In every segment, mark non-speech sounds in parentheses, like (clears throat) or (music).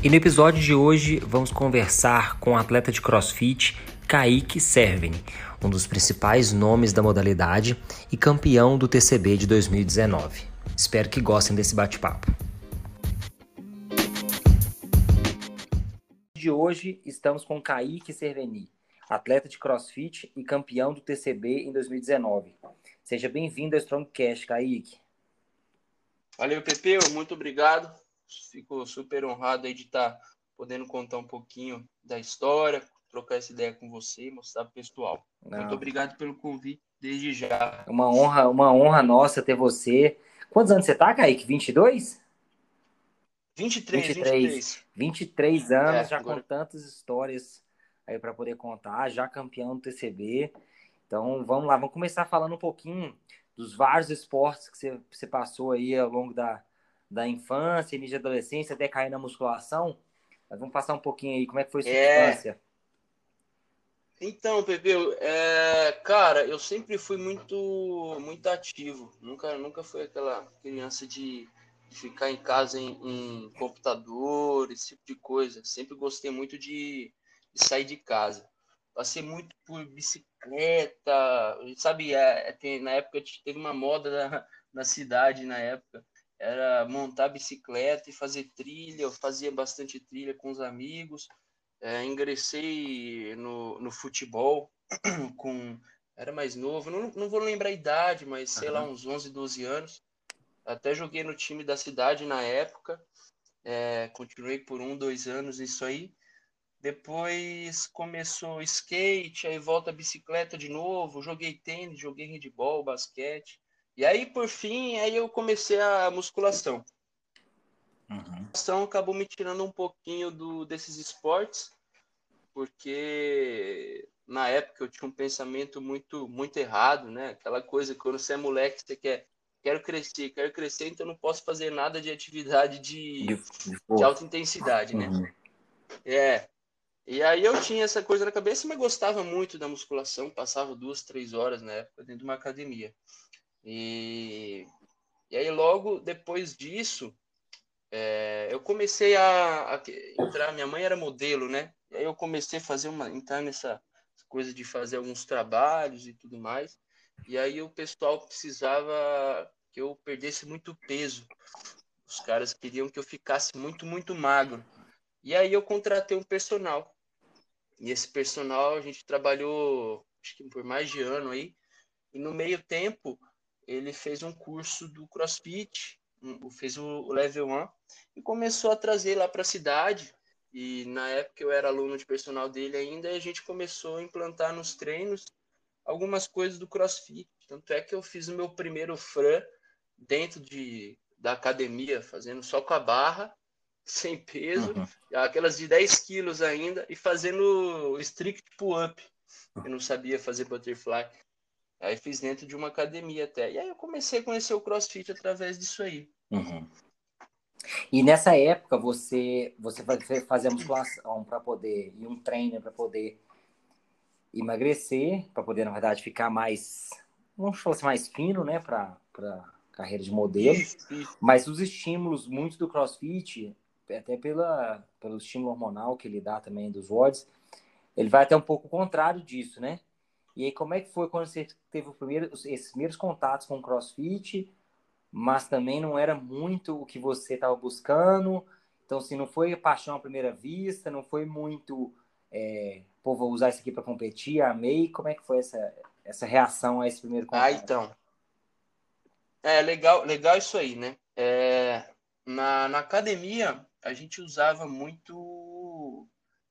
E no episódio de hoje vamos conversar com o atleta de crossfit Kaique Serveni, um dos principais nomes da modalidade e campeão do TCB de 2019. Espero que gostem desse bate-papo. De hoje estamos com Kaique Serveni, atleta de crossfit e campeão do TCB em 2019. Seja bem-vindo ao Strongcast, Kaique. Valeu, Pepeu, muito obrigado fico super honrado aí de estar tá podendo contar um pouquinho da história, trocar essa ideia com você e mostrar para o pessoal. Não. Muito obrigado pelo convite desde já. Uma honra, uma honra nossa ter você. Quantos anos você tá, Kaique? 22? 23, 23. 23, 23 anos, é, já agora... com tantas histórias aí para poder contar, já campeão do TCB. Então, vamos lá, vamos começar falando um pouquinho dos vários esportes que você, você passou aí ao longo da, da infância, início da adolescência, até cair na musculação. Mas vamos passar um pouquinho aí, como é que foi sua é... infância? Então, Pepe, é, cara, eu sempre fui muito muito ativo. Nunca, nunca fui aquela criança de, de ficar em casa em, em, computador, esse tipo de coisa. Sempre gostei muito de, de sair de casa. Passei muito por bicicleta, sabe? É, é tem, na época teve uma moda na, na cidade na época era montar bicicleta e fazer trilha. Eu fazia bastante trilha com os amigos. É, ingressei no, no futebol (clears throat) com. Era mais novo, não, não vou lembrar a idade, mas sei uhum. lá, uns 11, 12 anos. Até joguei no time da cidade na época. É, continuei por um, dois anos isso aí. Depois começou skate, aí volta a bicicleta de novo. Joguei tênis, joguei handball, basquete. E aí, por fim, aí eu comecei a musculação. Uhum. A musculação acabou me tirando um pouquinho do, desses esportes, porque na época eu tinha um pensamento muito muito errado, né? Aquela coisa quando você é moleque, você quer quero crescer, quero crescer, então não posso fazer nada de atividade de, de alta intensidade, né? Uhum. É. E aí eu tinha essa coisa na cabeça, mas gostava muito da musculação, passava duas, três horas na época dentro de uma academia. E, e aí, logo depois disso, é, eu comecei a, a, entrar. Minha mãe era modelo, né? E aí eu comecei a fazer uma, entrar nessa coisa de fazer alguns trabalhos e tudo mais. E aí o pessoal precisava que eu perdesse muito peso. Os caras queriam que eu ficasse muito, muito magro. E aí eu contratei um personal. E esse personal a gente trabalhou, acho que por mais de ano aí. E no meio tempo ele fez um curso do CrossFit, fez o Level 1 e começou a trazer lá para a cidade. E na época eu era aluno de personal dele ainda, e a gente começou a implantar nos treinos algumas coisas do CrossFit. Tanto é que eu fiz o meu primeiro Fran dentro de, da academia, fazendo só com a barra, (laughs) sem peso, uhum. aquelas de 10 quilos ainda, e fazendo strict pull-up. Eu não sabia fazer butterfly. Aí fiz dentro de uma academia até. E aí eu comecei a conhecer o CrossFit através disso aí. Uhum. E nessa época você você fazia musculação para poder e um treino para poder emagrecer, para poder na verdade ficar mais, vamos falar assim, mais fino, né, para carreira de modelo. Isso, isso. Mas os estímulos muito do CrossFit, até pela pelo estímulo hormonal que ele dá também dos WODs, ele vai até um pouco contrário disso, né? E aí, como é que foi quando você teve primeiro, esses primeiros contatos com o CrossFit, mas também não era muito o que você estava buscando? Então, assim, não foi paixão à primeira vista, não foi muito, é, pô, vou usar isso aqui para competir, amei. Como é que foi essa, essa reação a esse primeiro contato? Ah, então. É, legal, legal isso aí, né? É, na, na academia, a gente usava muito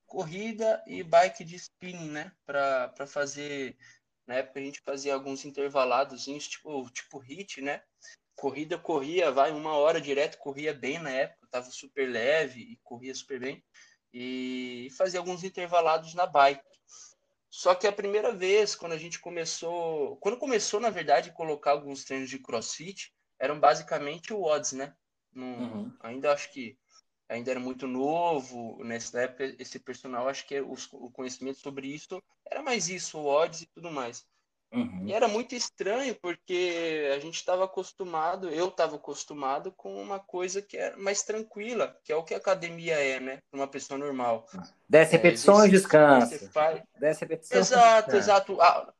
corrida e bike de spinning, né? Para fazer. Na época a gente fazia alguns intervalados, tipo, tipo hit, né? Corrida corria, vai uma hora direto, corria bem na época, tava super leve e corria super bem. e fazia alguns intervalados na bike. Só que a primeira vez, quando a gente começou, quando começou, na verdade, colocar alguns treinos de crossfit, eram basicamente o odds, né? uhum. Ainda acho que ainda era muito novo nessa época esse personal acho que os, o conhecimento sobre isso era mais isso o odds e tudo mais uhum. e era muito estranho porque a gente estava acostumado eu estava acostumado com uma coisa que era mais tranquila que é o que a academia é né para uma pessoa normal dez é, repetições é, descansa faz... dez repetições exato descansa. exato ah,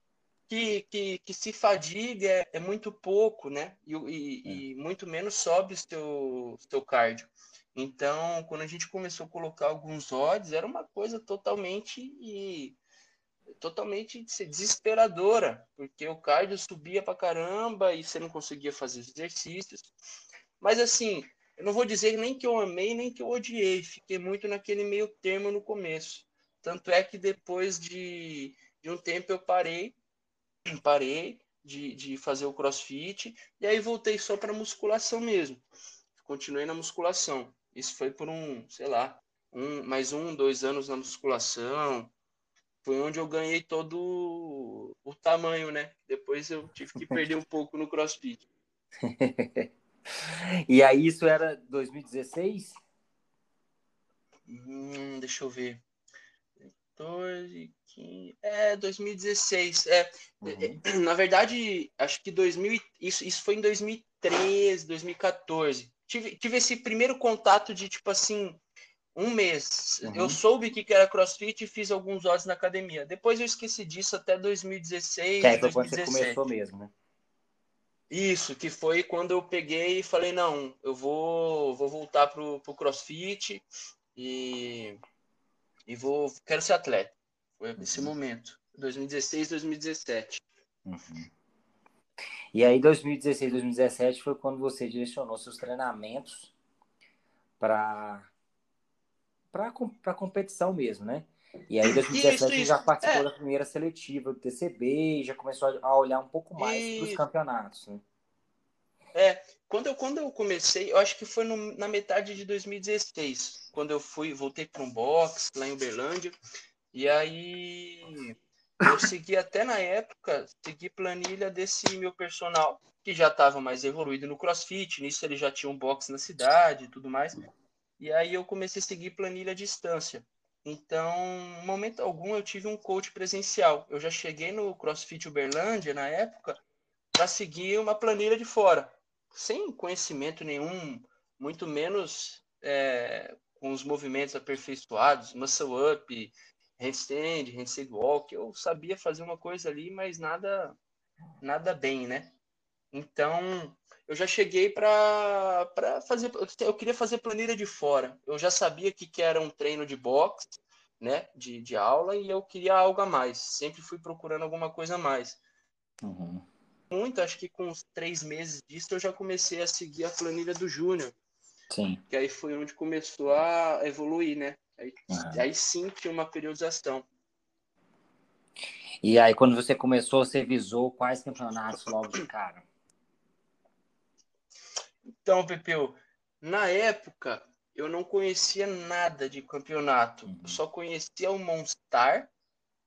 que, que, que se fadiga é, é muito pouco, né? E, e, é. e, muito menos sobe o seu, seu cardio. Então, quando a gente começou a colocar alguns odds, era uma coisa totalmente totalmente desesperadora, porque o cardio subia pra caramba e você não conseguia fazer os exercícios. Mas assim, eu não vou dizer nem que eu amei, nem que eu odiei, fiquei muito naquele meio termo no começo. Tanto é que depois de, de um tempo eu parei, (clears throat) parei de, de fazer o crossfit, e aí voltei só para musculação mesmo. Continuei na musculação. Isso foi por um, sei lá, um, mais um, dois anos na musculação. Foi onde eu ganhei todo o tamanho, né? Depois eu tive que perder um (laughs) pouco no crossfit. (laughs) e aí isso era 2016? Hum, deixa eu ver. 14, 15, é 2016. É, uhum. (clears throat) na verdade, acho que 2000, isso, isso foi em 2013, 2014 tive, tive esse primeiro contato de, tipo assim, um mês. Uhum. Eu soube que era crossfit e fiz alguns horas na academia. Depois eu esqueci disso até 2016. Que aí foi quando você começou mesmo, né? Isso, que foi quando eu peguei e falei, não, eu vou, vou voltar pro, pro crossfit e, e vou, quero ser atleta. Foi esse uhum. momento, 2016, 2017. Uhum. E aí, 2016, 2017 foi quando você direcionou seus treinamentos para para competição mesmo, né? E aí, em 2017, isso, isso. já participou é. da primeira seletiva do TCB e já começou a olhar um pouco mais para os campeonatos, né? É, quando eu, quando eu comecei, eu acho que foi no, na metade de 2016, quando eu fui, voltei para um box lá em Uberlândia, e aí eu segui até na época, segui planilha desse meu personal, que já estava mais evoluído no crossfit, nisso ele já tinha um box na cidade e tudo mais. E aí eu comecei a seguir planilha à distância. Então, em momento algum, eu tive um coach presencial. Eu já cheguei no CrossFit Uberlândia, na época, para seguir uma planilha de fora, sem conhecimento nenhum, muito menos é, com os movimentos aperfeiçoados, muscle up, handstand, handstand walk, eu sabia fazer uma coisa ali, mas nada nada bem, né? Então, eu já cheguei para fazer eu queria fazer planilha de fora. Eu já sabia que, que era um treino de boxe, né, de, de aula e eu queria algo a mais. Sempre fui procurando alguma coisa a mais. Uhum. Muito, acho que com uns três meses disso eu já comecei a seguir a planilha do Júnior. Sim. Que aí foi onde começou a evoluir, né? Aí, uhum. aí sim tinha uma periodização. E aí, quando você começou, você visou quais campeonatos logo de cara? Então, Pepeu, na época eu não conhecia nada de campeonato. Uhum. Eu só conhecia o Monstar,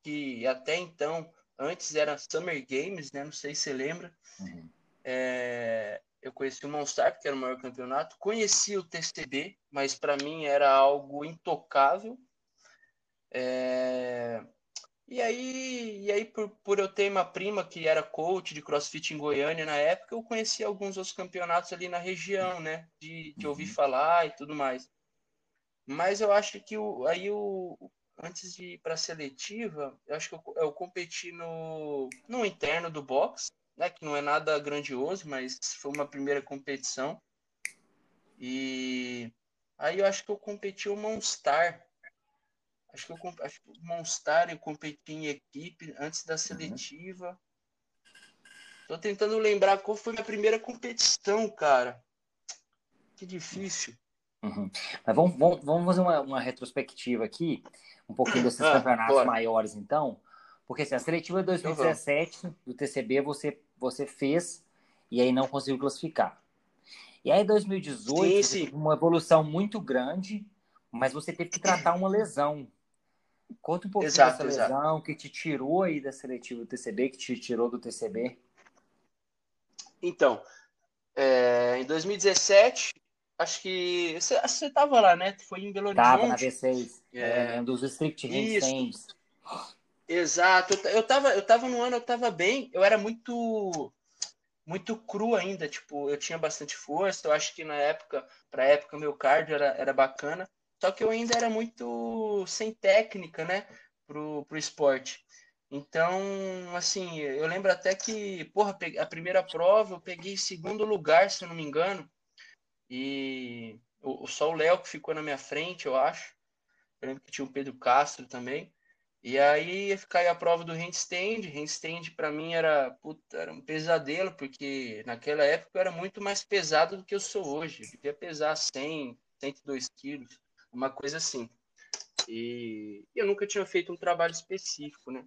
que até então, antes era Summer Games, né? Não sei se você lembra. Uhum. É, eu conheci o Monstar, que era o maior campeonato, conheci o TCB, mas para mim era algo intocável. É... E aí, e aí por, por eu ter uma prima que era coach de crossfit em Goiânia na época, eu conheci alguns outros campeonatos ali na região, né? De, de ouvir uhum. falar e tudo mais. Mas eu acho que o, aí o, antes de ir para a seletiva, eu acho que eu, eu competi no, no interno do box, né, que não é nada grandioso, mas foi uma primeira competição. E aí eu acho que eu competi o Monstar. Acho que, eu, acho que o Monstar eu competi em equipe antes da seletiva. Tô tentando lembrar qual foi a primeira competição, cara. Que difícil. Uhum. Mas vamos, vamos, vamos fazer uma, uma retrospectiva aqui, um pouquinho desses ah, campeonatos bora. maiores, então. Porque assim, a seletiva de 2017 uhum. do TCB você, você fez e aí não conseguiu classificar. E aí, em 2018, sim, sim. uma evolução muito grande, mas você teve que tratar uma lesão. Conta um pouquinho exato, dessa exato. lesão que te tirou aí da seletiva do TCB, que te tirou do TCB. Então, é, em 2017, acho que você estava lá, né? Foi em Belo Horizonte. Tava na V6, é, é um dos strict handstands. Exato. Eu, tava, eu tava no ano, eu tava bem, eu era muito muito cru ainda, tipo, eu tinha bastante força, eu acho que na época, para época meu cardio era, era bacana, só que eu ainda era muito sem técnica, né, pro, pro esporte. Então, assim, eu lembro até que, porra, a primeira prova eu peguei segundo lugar, se eu não me engano, e o, só o Léo que ficou na minha frente, eu acho. Eu lembro que tinha o Pedro Castro também. E aí ia ficar aí a prova do handstand. Handstand para mim era, puta, era um pesadelo, porque naquela época eu era muito mais pesado do que eu sou hoje. Eu devia pesar 100, 102 quilos, uma coisa assim. E eu nunca tinha feito um trabalho específico, né?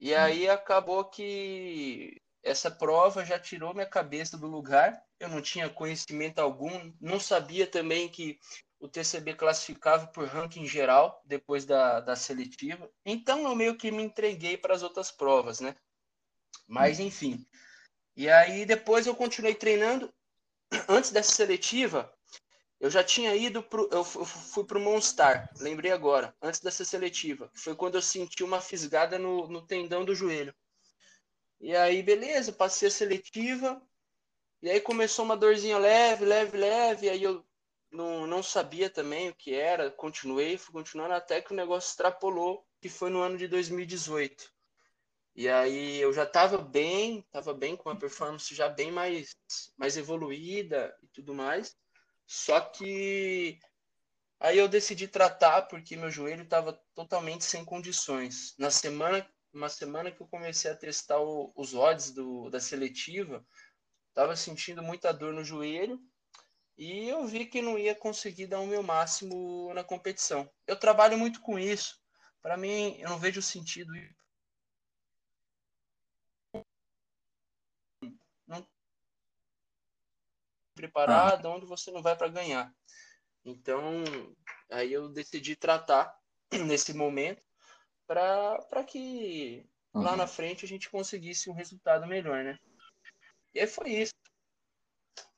E aí acabou que essa prova já tirou minha cabeça do lugar. Eu não tinha conhecimento algum, não sabia também que o TCB classificava por ranking geral depois da, da seletiva. Então eu meio que me entreguei para as outras provas, né? Mas enfim. E aí depois eu continuei treinando. Antes dessa seletiva, eu já tinha ido pro, eu fui para o Monstar, lembrei agora, antes dessa seletiva. Foi quando eu senti uma fisgada no, no tendão do joelho. E aí, beleza, passei a seletiva. E aí começou uma dorzinha leve, leve, leve. Aí eu não, não sabia também o que era, continuei, fui continuando até que o negócio extrapolou, que foi no ano de 2018. E aí eu já estava bem, estava bem com a performance já bem mais, mais evoluída e tudo mais. Só que aí eu decidi tratar porque meu joelho estava totalmente sem condições. Na semana, uma semana que eu comecei a testar o, os odds do, da seletiva, estava sentindo muita dor no joelho e eu vi que não ia conseguir dar o meu máximo na competição. Eu trabalho muito com isso. Para mim, eu não vejo sentido não preparado, onde você não vai para ganhar. Então, aí eu decidi tratar (clears throat) nesse momento para que uhum. lá na frente a gente conseguisse um resultado melhor, né? E aí foi isso.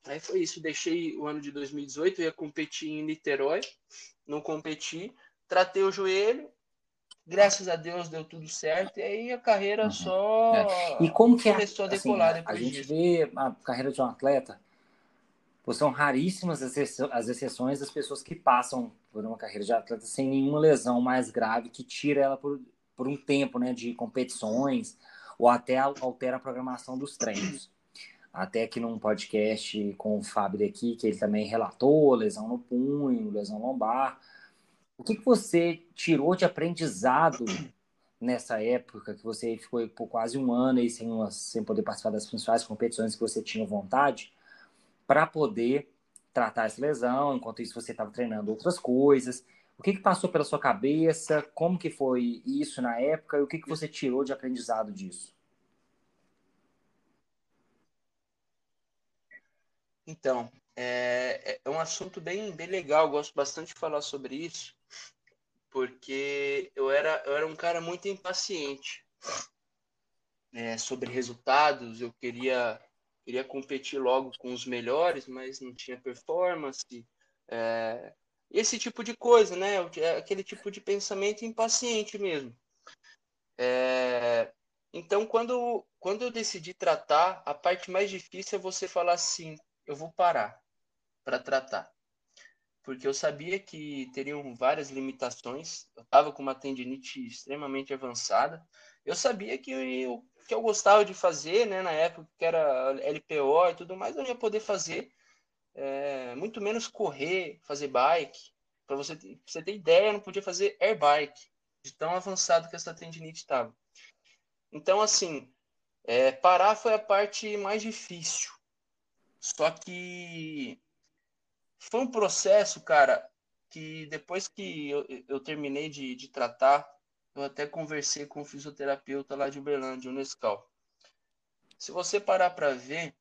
Aí foi isso, deixei o ano de 2018, ia competir em Niterói, não competi, tratei o joelho, graças a Deus deu tudo certo, e aí a carreira uhum. só é. e como que é, começou a assim, decolar assim, depois A gente disso. vê a carreira de um atleta, são raríssimas as exceções das pessoas que passam por uma carreira de atleta sem nenhuma lesão mais grave que tira ela por, por um tempo né, de competições ou até altera a programação dos treinos até que num podcast com o Fábio aqui, que ele também relatou lesão no punho, lesão lombar. O que, que você tirou de aprendizado nessa época, que você ficou por quase um ano aí sem, uma, sem poder participar das principais competições que você tinha vontade, para poder tratar essa lesão, enquanto isso você estava treinando outras coisas. O que, que passou pela sua cabeça? Como que foi isso na época? E o que, que você tirou de aprendizado disso? Então, é, é um assunto bem, bem legal, gosto bastante de falar sobre isso, porque eu era, eu era um cara muito impaciente é, sobre resultados, eu queria, queria competir logo com os melhores, mas não tinha performance, é, esse tipo de coisa, né? É aquele tipo de pensamento impaciente mesmo. É, então, quando, quando eu decidi tratar, a parte mais difícil é você falar assim, eu vou parar para tratar. Porque eu sabia que teriam várias limitações. Eu estava com uma tendinite extremamente avançada. Eu sabia que eu, que eu gostava de fazer, né, na época que era LPO e tudo mais, eu ia poder fazer. É, muito menos correr, fazer bike. Para você, você ter ideia, eu não podia fazer air bike, de tão avançado que essa tendinite estava. Então, assim, é, parar foi a parte mais difícil. Só que foi um processo, cara, que depois que eu, eu terminei de, de tratar, eu até conversei com o fisioterapeuta lá de Uberlândia, o Nescau. Se você parar para ver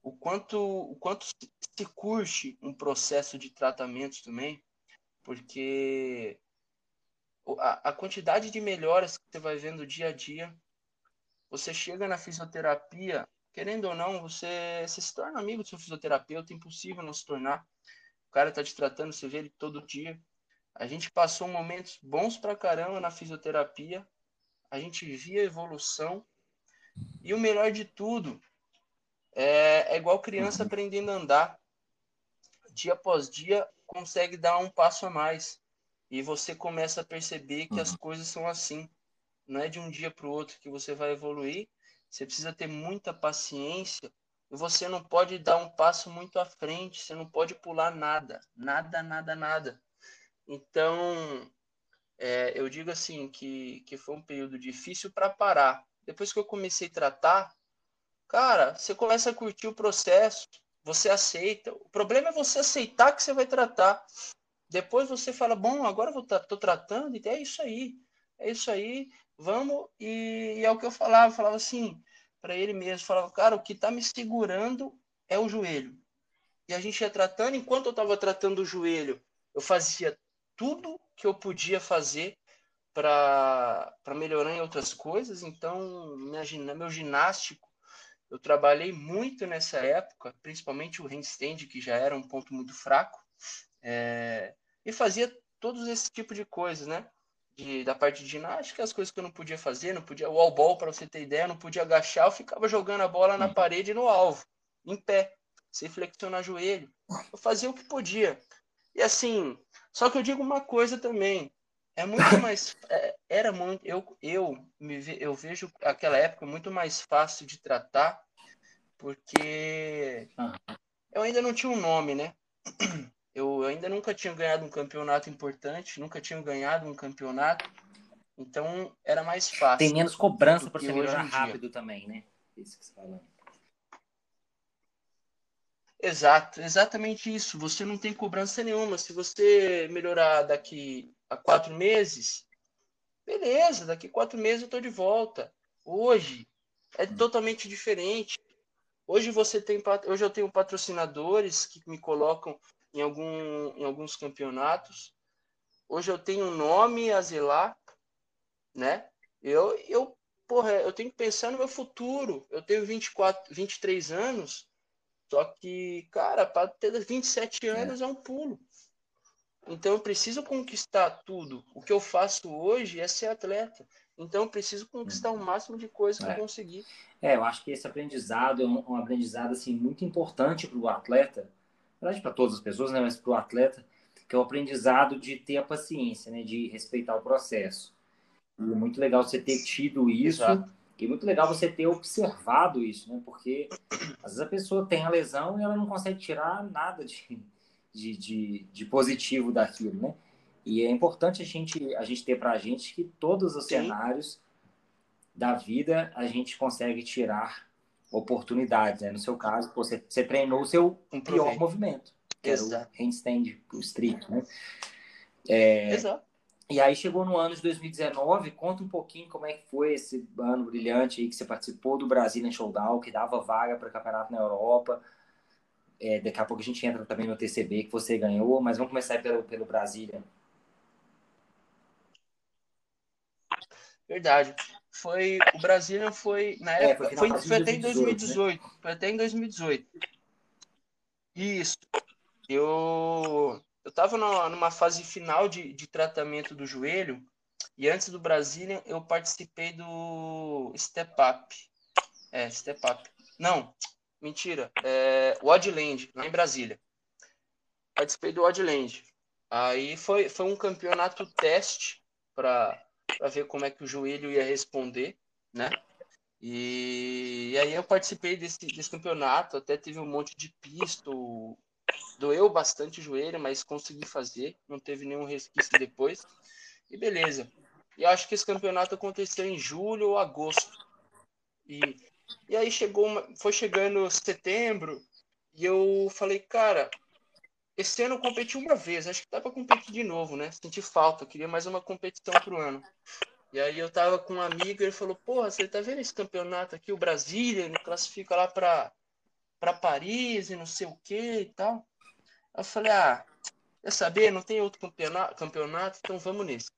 o quanto, o quanto se curte um processo de tratamento também, porque a, a quantidade de melhoras que você vai vendo dia a dia, você chega na fisioterapia, querendo ou não, você, você se torna amigo do seu fisioterapeuta, é impossível não se tornar. O cara tá te tratando, você vê ele todo dia. A gente passou momentos bons pra caramba na fisioterapia, a gente via evolução, e o melhor de tudo, é, é igual criança uhum. aprendendo a andar. Dia após dia, consegue dar um passo a mais. E você começa a perceber que uhum. as coisas são assim. Não é de um dia para o outro que você vai evoluir. Você precisa ter muita paciência. E você não pode dar um passo muito à frente. Você não pode pular nada. Nada, nada, nada. Então, é, eu digo assim que, que foi um período difícil para parar. Depois que eu comecei a tratar, cara, você começa a curtir o processo, você aceita. O problema é você aceitar que você vai tratar. Depois você fala, bom, agora eu tô tratando, e é isso aí. É isso aí, vamos. E, e é o que eu falava, eu falava assim, para ele mesmo, falava, cara, o que tá me segurando é o joelho. E a gente ia tratando, enquanto eu estava tratando o joelho, eu fazia tudo que eu podia fazer para melhorar em outras coisas. Então, minha, meu ginástico, eu trabalhei muito nessa época, principalmente o handstand, que já era um ponto muito fraco. É, e fazia todos esse tipo de coisas, né? De, da parte de ginástica, as coisas que eu não podia fazer, não podia. O all ball, para você ter ideia, não podia agachar, eu ficava jogando a bola na parede no alvo, em pé, sem flexionar joelho. Eu fazia o que podia. E assim, só que eu digo uma coisa também. É muito (laughs) mais. É, era muito. Eu, eu, me, eu vejo aquela época muito mais fácil de tratar, porque eu ainda não tinha um nome, né? Eu ainda nunca tinha ganhado um campeonato importante, nunca tinha ganhado um campeonato. Então era mais fácil. Tem menos cobrança para você melhorar rápido também, né? Isso que você falando. Exato, exatamente isso. Você não tem cobrança nenhuma. Se você melhorar daqui a quatro meses, beleza, daqui a quatro meses eu estou de volta. Hoje é hum. totalmente diferente. Hoje você tem, hoje eu tenho patrocinadores que me colocam em, algum, em alguns campeonatos. Hoje eu tenho um nome a zelar, né? Eu, eu, porra, eu tenho que pensar no meu futuro. Eu tenho 24, 23 anos, só que, cara, para ter 27 é. anos é. é um pulo. Então eu preciso conquistar tudo. O que eu faço hoje é ser atleta. Então eu preciso conquistar o máximo de coisa que é. eu conseguir. É, eu acho que esse aprendizado é um, um aprendizado assim muito importante para o atleta verdade para todas as pessoas, né, mas para o atleta, que é o aprendizado de ter a paciência, né, de respeitar o processo. E é muito legal você ter tido isso Exato. e muito legal você ter observado isso, né, porque às vezes a pessoa tem a lesão e ela não consegue tirar nada de, de, de, de positivo daquilo, né? E é importante a gente, a gente ter para a gente que todos os Sim. cenários da vida a gente consegue tirar oportunidades. Né? No seu caso, você, você treinou o seu um pior movimento, que Exato. era o handstand, o street, né? É, Exato. E aí chegou no ano de 2019, conta um pouquinho como é que foi esse ano brilhante aí que você participou do Brazilian Showdown, que dava vaga para campeonato na Europa. É, daqui a pouco a gente entra também no TCB que você ganhou, mas vamos começar pelo, pelo Brasília. Verdade foi o Brasília foi na é, época, foi, foi, até em 2018, né? foi até em 2018. Isso. Eu eu tava numa, fase final de, de tratamento do joelho e antes do Brasília eu participei do Step Up. É, Step Up. Não, mentira. É, Oddland, lá em Brasília. Participei do Oddland. Aí foi, foi um campeonato teste para para ver como é que o joelho ia responder, né? E, e aí eu participei desse, desse campeonato, até tive um monte de pisto, doeu bastante o joelho, mas consegui fazer, não teve nenhum resquício depois. E beleza. E acho que esse campeonato aconteceu em julho ou agosto. E, e aí chegou, uma, foi chegando setembro, e eu falei, cara, esse ano eu competi uma vez, acho que dá para competir de novo, né? Senti falta, queria mais uma competição pro ano. E aí eu tava com um amigo, ele falou: "Porra, você tá vendo esse campeonato aqui, o Brasília, ele classifica lá para para Paris e não sei o que e tal". Eu falei: "Ah, quer saber? Não tem outro campeonato, campeonato então vamos nesse.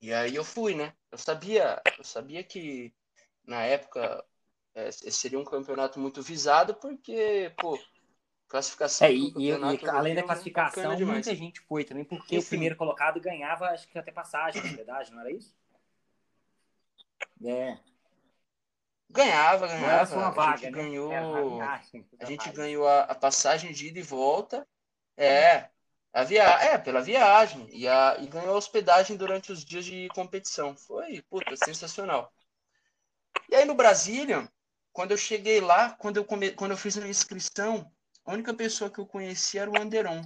E aí eu fui, né? Eu sabia, eu sabia que na época é, seria um campeonato muito visado, porque, pô, classificação. É, e, e, e além da classificação, muita gente foi também, porque Enfim. o primeiro colocado ganhava, acho que até passagem, na verdade, não era isso? É. Ganhava, ganhava. Uma vaga, a gente né? ganhou. a gente ganhou a, a, passagem de ida e volta. É. A via... É, pela viagem. E, a... e ganhou a hospedagem durante os dias de competição. Foi, puta, sensacional. E aí no Brasília, quando eu cheguei lá, quando eu, come... quando eu fiz a inscrição, a única pessoa que eu conhecia era o Anderon.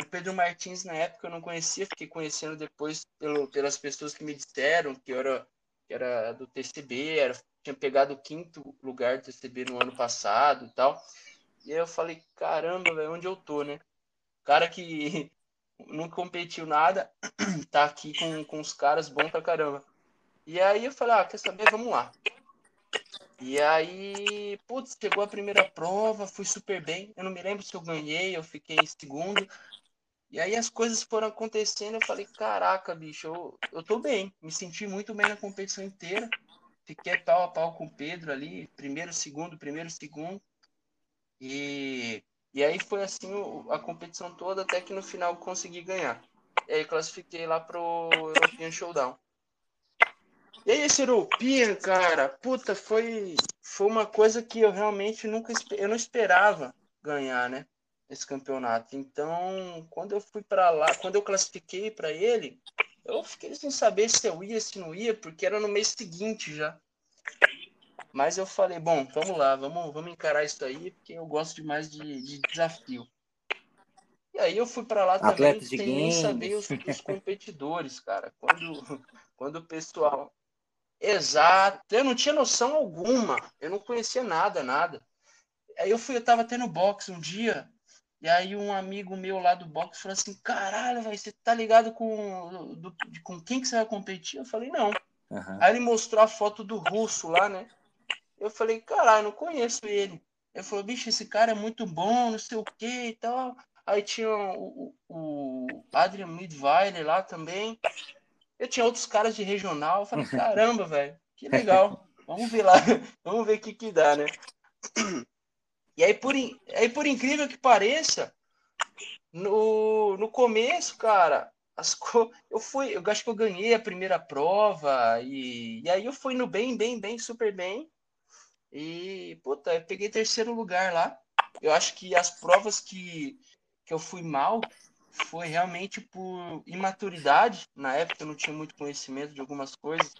O Pedro Martins, na época, eu não conhecia, fiquei conhecendo depois pelo, pelas pessoas que me disseram que era, que era do TCB, era, tinha pegado o quinto lugar do TCB no ano passado e tal. E aí eu falei, caramba, onde eu tô, né? Cara que (laughs) nunca competiu nada, (clears throat) tá aqui com, com os caras bons pra caramba. E aí eu falei, ah, quer saber? Vamos lá. E aí, putz, chegou a primeira prova, fui super bem. Eu não me lembro se eu ganhei, eu fiquei em segundo. E aí as coisas foram acontecendo, eu falei, caraca, bicho, eu, eu tô bem. Me senti muito bem na competição inteira. Fiquei pau a pau com o Pedro ali, primeiro, segundo, primeiro, segundo. E, e aí foi assim a competição toda, até que no final consegui ganhar. E aí classifiquei lá pro European Showdown. E aí esse European, cara, puta, foi, foi uma coisa que eu realmente nunca eu não esperava ganhar, né? Esse campeonato. Então, quando eu fui para lá, quando eu classifiquei para ele, eu fiquei sem saber se eu ia, se não ia, porque era no mês seguinte já. Mas eu falei, bom, vamos lá, vamos, vamos encarar isso aí, porque eu gosto demais de, de desafio. E aí eu fui para lá Atletas também sem nem saber os, os competidores, cara. Quando, (laughs) quando o pessoal Exato. Eu não tinha noção alguma. Eu não conhecia nada, nada. Aí eu fui, eu tava tendo boxe um dia, e aí um amigo meu lá do boxe falou assim: caralho, velho, você tá ligado com, do, com quem que você vai competir? Eu falei, não. Uhum. Aí ele mostrou a foto do russo lá, né? Eu falei, caralho, não conheço ele. Ele falou, bicho, esse cara é muito bom, não sei o que e tal. Aí tinha o, o, o Adrian Midweiler lá também. Eu tinha outros caras de regional. Eu falei, (laughs) caramba, velho, que legal. Vamos ver lá, (laughs) vamos ver o que, que dá, né? E aí por, aí, por incrível que pareça, no, no começo, cara, as co... eu fui, eu acho que eu ganhei a primeira prova e, e aí eu fui no bem, bem, bem, super bem. E, puta, eu peguei terceiro lugar lá. Eu acho que as provas que, que eu fui mal, foi realmente por imaturidade. Na época eu não tinha muito conhecimento de algumas coisas,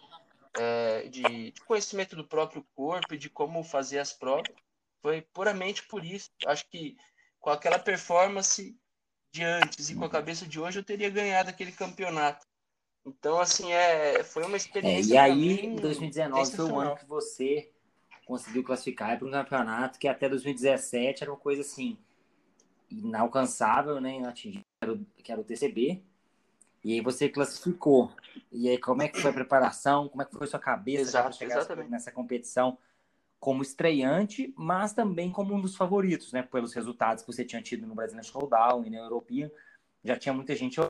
é, de, de, conhecimento do próprio corpo e de como fazer as provas. Foi puramente por isso. Acho que com aquela performance de antes e com a cabeça de hoje eu teria ganhado aquele campeonato. Então, assim, é, foi uma experiência. É, e aí, em 2019 foi o ano que você conseguiu classificar para um campeonato que até 2017 era uma coisa assim inalcançável, né, inatingível era o, que era o TCB. E aí você classificou. E aí, como é que foi a preparação? Como é que foi a sua cabeça para chegar exatamente. nessa competição como estreante, mas também como um dos favoritos, né? Pelos resultados que você tinha tido no Brasilian Showdown e na European. Já tinha muita gente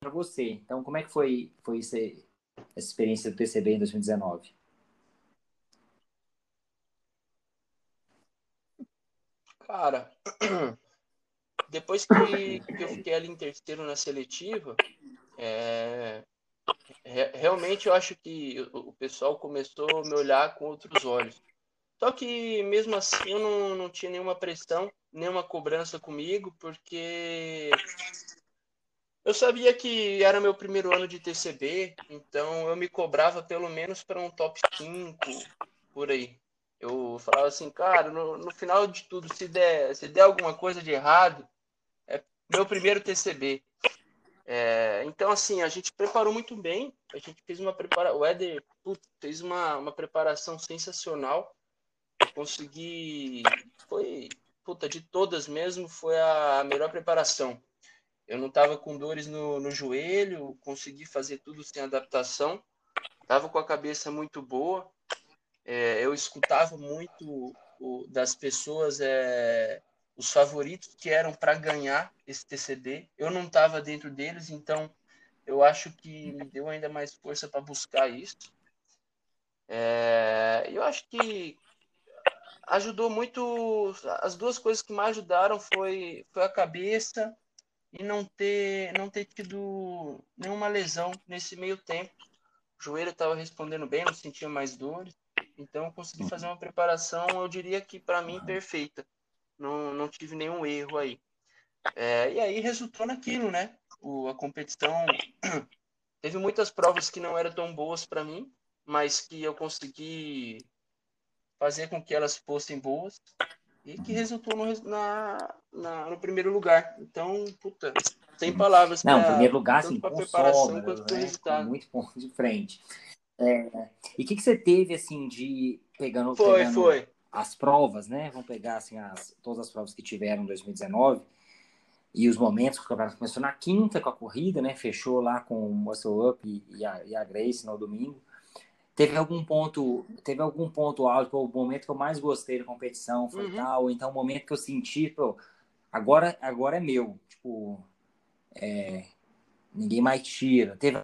para você. Então, como é que foi, foi essa, essa experiência do TCB em 2019? Cara, (clears throat) depois que, que eu fiquei ali em terceiro na seletiva, é, realmente eu acho que o, o pessoal começou a me olhar com outros olhos. Só que mesmo assim eu não, não tinha nenhuma pressão, nenhuma cobrança comigo, porque eu sabia que era meu primeiro ano de TCB, então eu me cobrava pelo menos para um top 5 por aí. Eu falava assim, cara, no, no final de tudo, se der, se der alguma coisa de errado, meu primeiro TCB. É, então, assim, a gente preparou muito bem. A gente fez uma preparação. O Éder fez uma, uma preparação sensacional. consegui. Foi. Puta, de todas mesmo, foi a melhor preparação. Eu não estava com dores no, no joelho, consegui fazer tudo sem adaptação. Estava com a cabeça muito boa. É, eu escutava muito o, das pessoas é, os favoritos que eram para ganhar esse TCB. Eu não estava dentro deles, então eu acho que me deu ainda mais força para buscar isso. É, eu acho que ajudou muito. As duas coisas que mais ajudaram foi, foi a cabeça e não ter, não ter tido nenhuma lesão nesse meio tempo. O joelho estava respondendo bem, não sentia mais dores. Então eu consegui fazer uma preparação, eu diria que para mim perfeita. Não, não tive nenhum erro aí. É, e aí resultou naquilo, né? O, a competição (clears throat) teve muitas provas que não eram tão boas para mim, mas que eu consegui fazer com que elas fossem boas e que resultou no, na, na, no primeiro lugar. Então, puta, sem palavras. Não, pra, primeiro lugar, assim, com preparação sobra, quanto né? Muito ponto de frente. É, e o que, que você teve, assim, de pegando, foi, pegando foi. As provas, né? Vamos pegar, assim, as, todas as provas que tiveram em 2019 e os momentos que o campeonato começou na quinta com a corrida, né? Fechou lá com o Muscle Up e, e, a, e a Grace no domingo. Teve algum ponto, teve algum ponto alto, o momento que eu mais gostei da competição foi uhum. tal, então o momento que eu senti, pô, agora, agora é meu, tipo, é, ninguém mais tira. Teve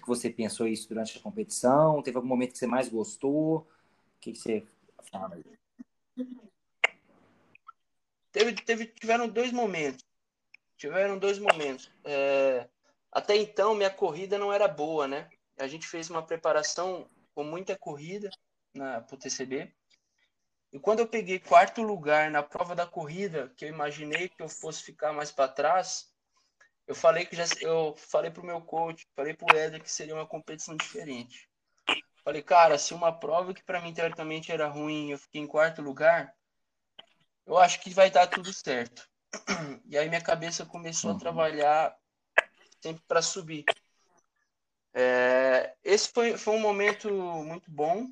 que você pensou isso durante a competição? Teve algum momento que você mais gostou? O que, que você Teve, teve, tiveram dois momentos. Tiveram dois momentos. É, até então, minha corrida não era boa, né? A gente fez uma preparação com muita corrida na pro TCB. E quando eu peguei quarto lugar na prova da corrida, que eu imaginei que eu fosse ficar mais para trás, eu falei que já eu falei pro meu coach, falei pro Éder que seria uma competição diferente. Falei, cara, se uma prova que para mim teoricamente era ruim, eu fiquei em quarto lugar, eu acho que vai dar tudo certo. E aí minha cabeça começou a uhum. trabalhar sempre para subir. É, esse foi, foi um momento muito bom.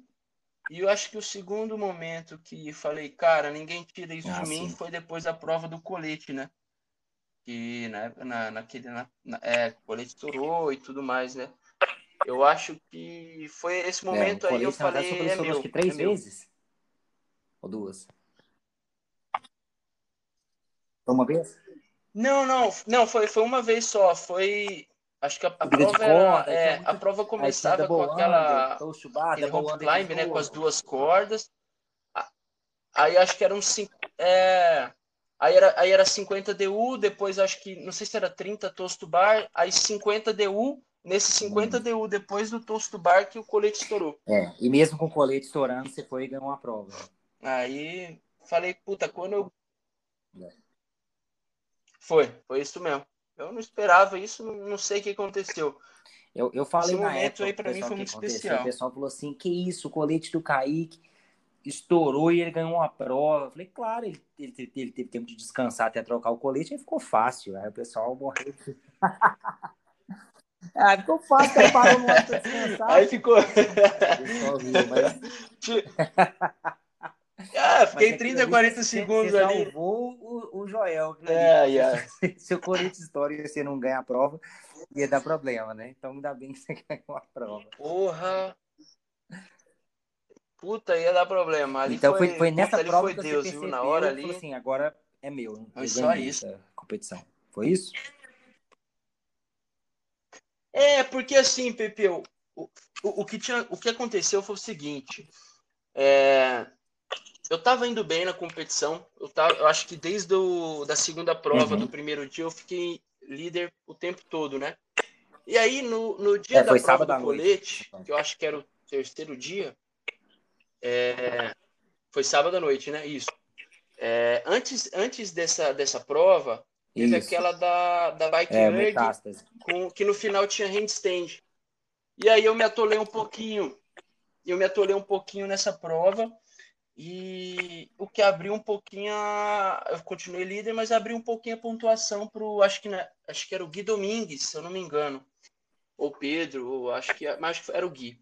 E eu acho que o segundo momento que falei, cara, ninguém tira isso ah, de mim, foi depois da prova do colete, né? Que na, na, naquele. Na, na, é, o colete estourou e tudo mais, né? Eu acho que foi esse é, momento é, aí eu falei. É meu, acho que três é vezes? Ou duas? Foi uma vez? Não, não, não, foi, foi uma vez só. Foi Acho que a, a prova corda, era, é, muito... a prova começava com aquela under, rope climb, né, com as duas cordas. Aí acho que eram cinco, é, aí era aí era 50 DU, depois acho que não sei se era 30 toast bar, aí 50 DU, nesse 50 hum. DU depois do toast bar que o colete estourou. É, e mesmo com o colete estourando, você foi e ganhou uma prova. Aí falei, puta, quando eu é. Foi, foi isso mesmo. Eu não esperava isso, não, sei o que aconteceu. Eu, eu falei Esse na época, aí para mim foi muito especial. O pessoal falou assim: que isso, o colete do Kaique estourou e ele ganhou uma prova. Eu falei, claro, ele, ele, ele, ele teve tempo de descansar até trocar o colete, aí ficou fácil. Aí o pessoal morreu. (laughs) ah, ficou fácil, ele parou no outro descansar. Aí ficou. Mas... (laughs) Ah, fiquei 30, 40 segundos você ali. salvou o, o Joel. É, yeah. Se o Corinthians história e você não ganhar a prova, ia dar problema, né? Então ainda bem que você (laughs) ganhou a prova. Porra! Puta, ia dar problema. Ali então foi, foi, nessa puta, prova foi que Deus, você viu? Na hora ali. assim, agora é meu. Foi só isso. Competição. Foi isso? É, porque assim, Pepeu, o, o, o, que, tinha, o que aconteceu foi o seguinte. É, eu tava indo bem na competição. Eu, tava, eu acho que desde o, da segunda prova uhum. do primeiro dia eu fiquei líder o tempo todo, né? E aí, no, no dia é, da prova do colete, que eu acho que era o terceiro dia, é, foi sábado à noite, né? Isso. É, antes, antes dessa, dessa prova, teve Isso. aquela da, da bike é, erg, com, que no final tinha handstand. E aí eu me atolei um pouquinho. Eu me atolei um pouquinho nessa prova. E o que abriu um pouquinho a... Eu continuei líder, mas abriu um pouquinho a pontuação para o. Acho que, acho que era o Gui Domingues, se eu não me engano. Ou Pedro, ou acho que, mas acho que era o Gui.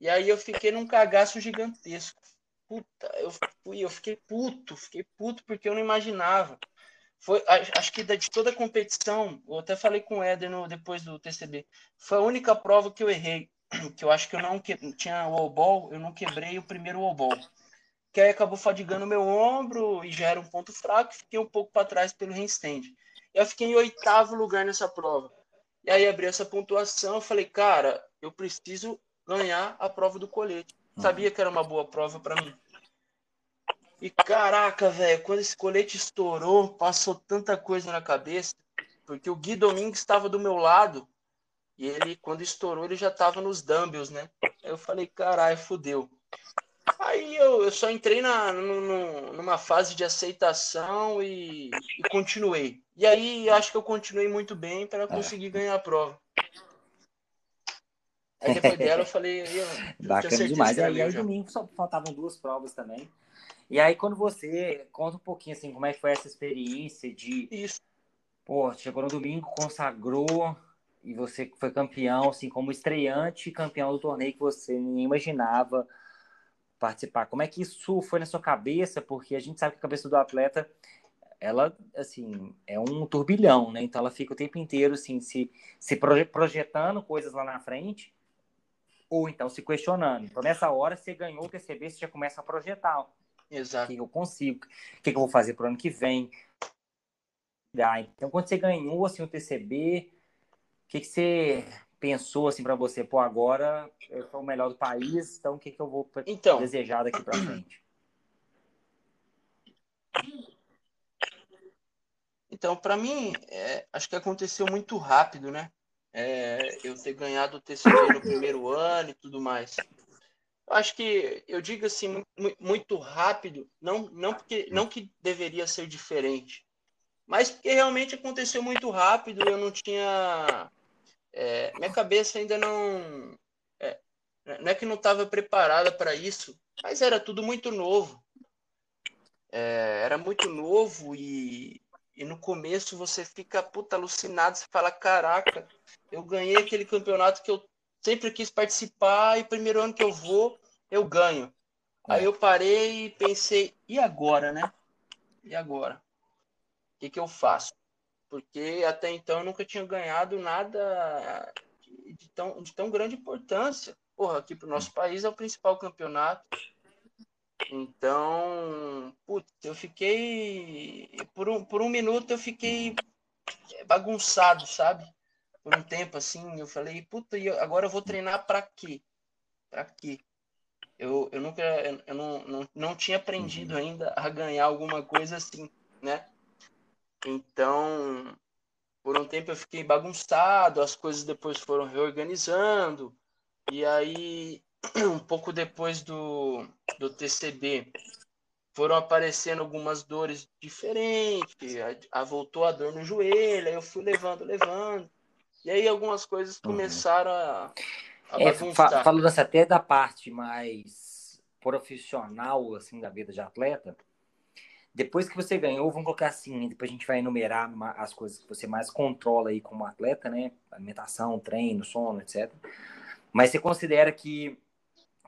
E aí eu fiquei num cagaço gigantesco. Puta, eu fui, eu fiquei puto, fiquei puto porque eu não imaginava. Foi, acho que de toda a competição, eu até falei com o Éder no, depois do TCB, foi a única prova que eu errei. (clears throat) Que eu acho que eu não que, tinha o ball, eu não quebrei o primeiro wall ball que aí acabou fadigando meu ombro e já era um ponto fraco, fiquei um pouco para trás pelo handstand. Eu fiquei em oitavo lugar nessa prova. E aí abri essa pontuação, eu falei, cara, eu preciso ganhar a prova do colete. Uhum. Sabia que era uma boa prova para mim. E caraca, velho, quando esse colete estourou, passou tanta coisa na cabeça, porque o Gui Domingues estava do meu lado e ele, quando estourou, ele já estava nos dumbbells, né? Aí eu falei, caralho, fudeu. Aí eu, eu só entrei na, no, numa fase de aceitação e, e, continuei. E aí acho que eu continuei muito bem para conseguir ganhar a prova. Aí depois dela eu falei. Eu, (laughs) Bacana demais. E aí, aí domingo só faltavam duas provas também. E aí, quando você conta um pouquinho assim, como é que foi essa experiência de. Isso. Pô, chegou no domingo, consagrou e você foi campeão, assim, como estreante campeão do torneio que você nem imaginava participar. Como é que isso foi na sua cabeça? Porque a gente sabe que a cabeça do atleta, ela, assim, é um turbilhão, né? Então ela fica o tempo inteiro, assim, se, se projetando coisas lá na frente ou então se questionando. Então nessa hora, você ganhou o TCB, você já começa a projetar. Exato. O que eu consigo, o que eu vou fazer para o ano que vem. Então, quando você ganhou assim, o TCB, o que, que você pensou assim para você, pô, agora eu sou o melhor do país, então o que, que eu vou então, desejar daqui para frente? Então, para mim, é, acho que aconteceu muito rápido, né? É, eu ter ganhado o TCG no primeiro ano e tudo mais. Eu acho que eu digo assim muito rápido, não não porque não que deveria ser diferente, mas porque realmente aconteceu muito rápido. Eu não tinha é, minha cabeça ainda não. É, não é que não estava preparada para isso, mas era tudo muito novo. É, era muito novo e, e no começo você fica puta alucinado, você fala: caraca, eu ganhei aquele campeonato que eu sempre quis participar e primeiro ano que eu vou, eu ganho. Aí eu parei e pensei: e agora, né? E agora? O que, que eu faço? porque até então eu nunca tinha ganhado nada de, tão, de tão grande importância. Porra, aqui para o nosso país é o principal campeonato. Então, putz, eu fiquei. Por um, por um minuto eu fiquei bagunçado, sabe? Por um tempo assim, eu falei, puta, agora eu vou treinar para quê? Para quê? Eu, eu nunca. Eu não, não, não tinha aprendido uhum. ainda a ganhar alguma coisa assim, né? Então, por um tempo eu fiquei bagunçado, as coisas depois foram reorganizando, e aí, (clears throat) um pouco depois do, do TCB, foram aparecendo algumas dores diferentes, a, a, voltou a dor no joelho, aí eu fui levando, levando, e aí algumas coisas uhum. começaram a, a é, bagunçar. Falando assim, até da parte mais profissional, assim, da vida de atleta, depois que você ganhou, vamos colocar assim, depois a gente vai enumerar as coisas que você mais controla aí como atleta, né? Alimentação, treino, sono, etc. Mas você considera que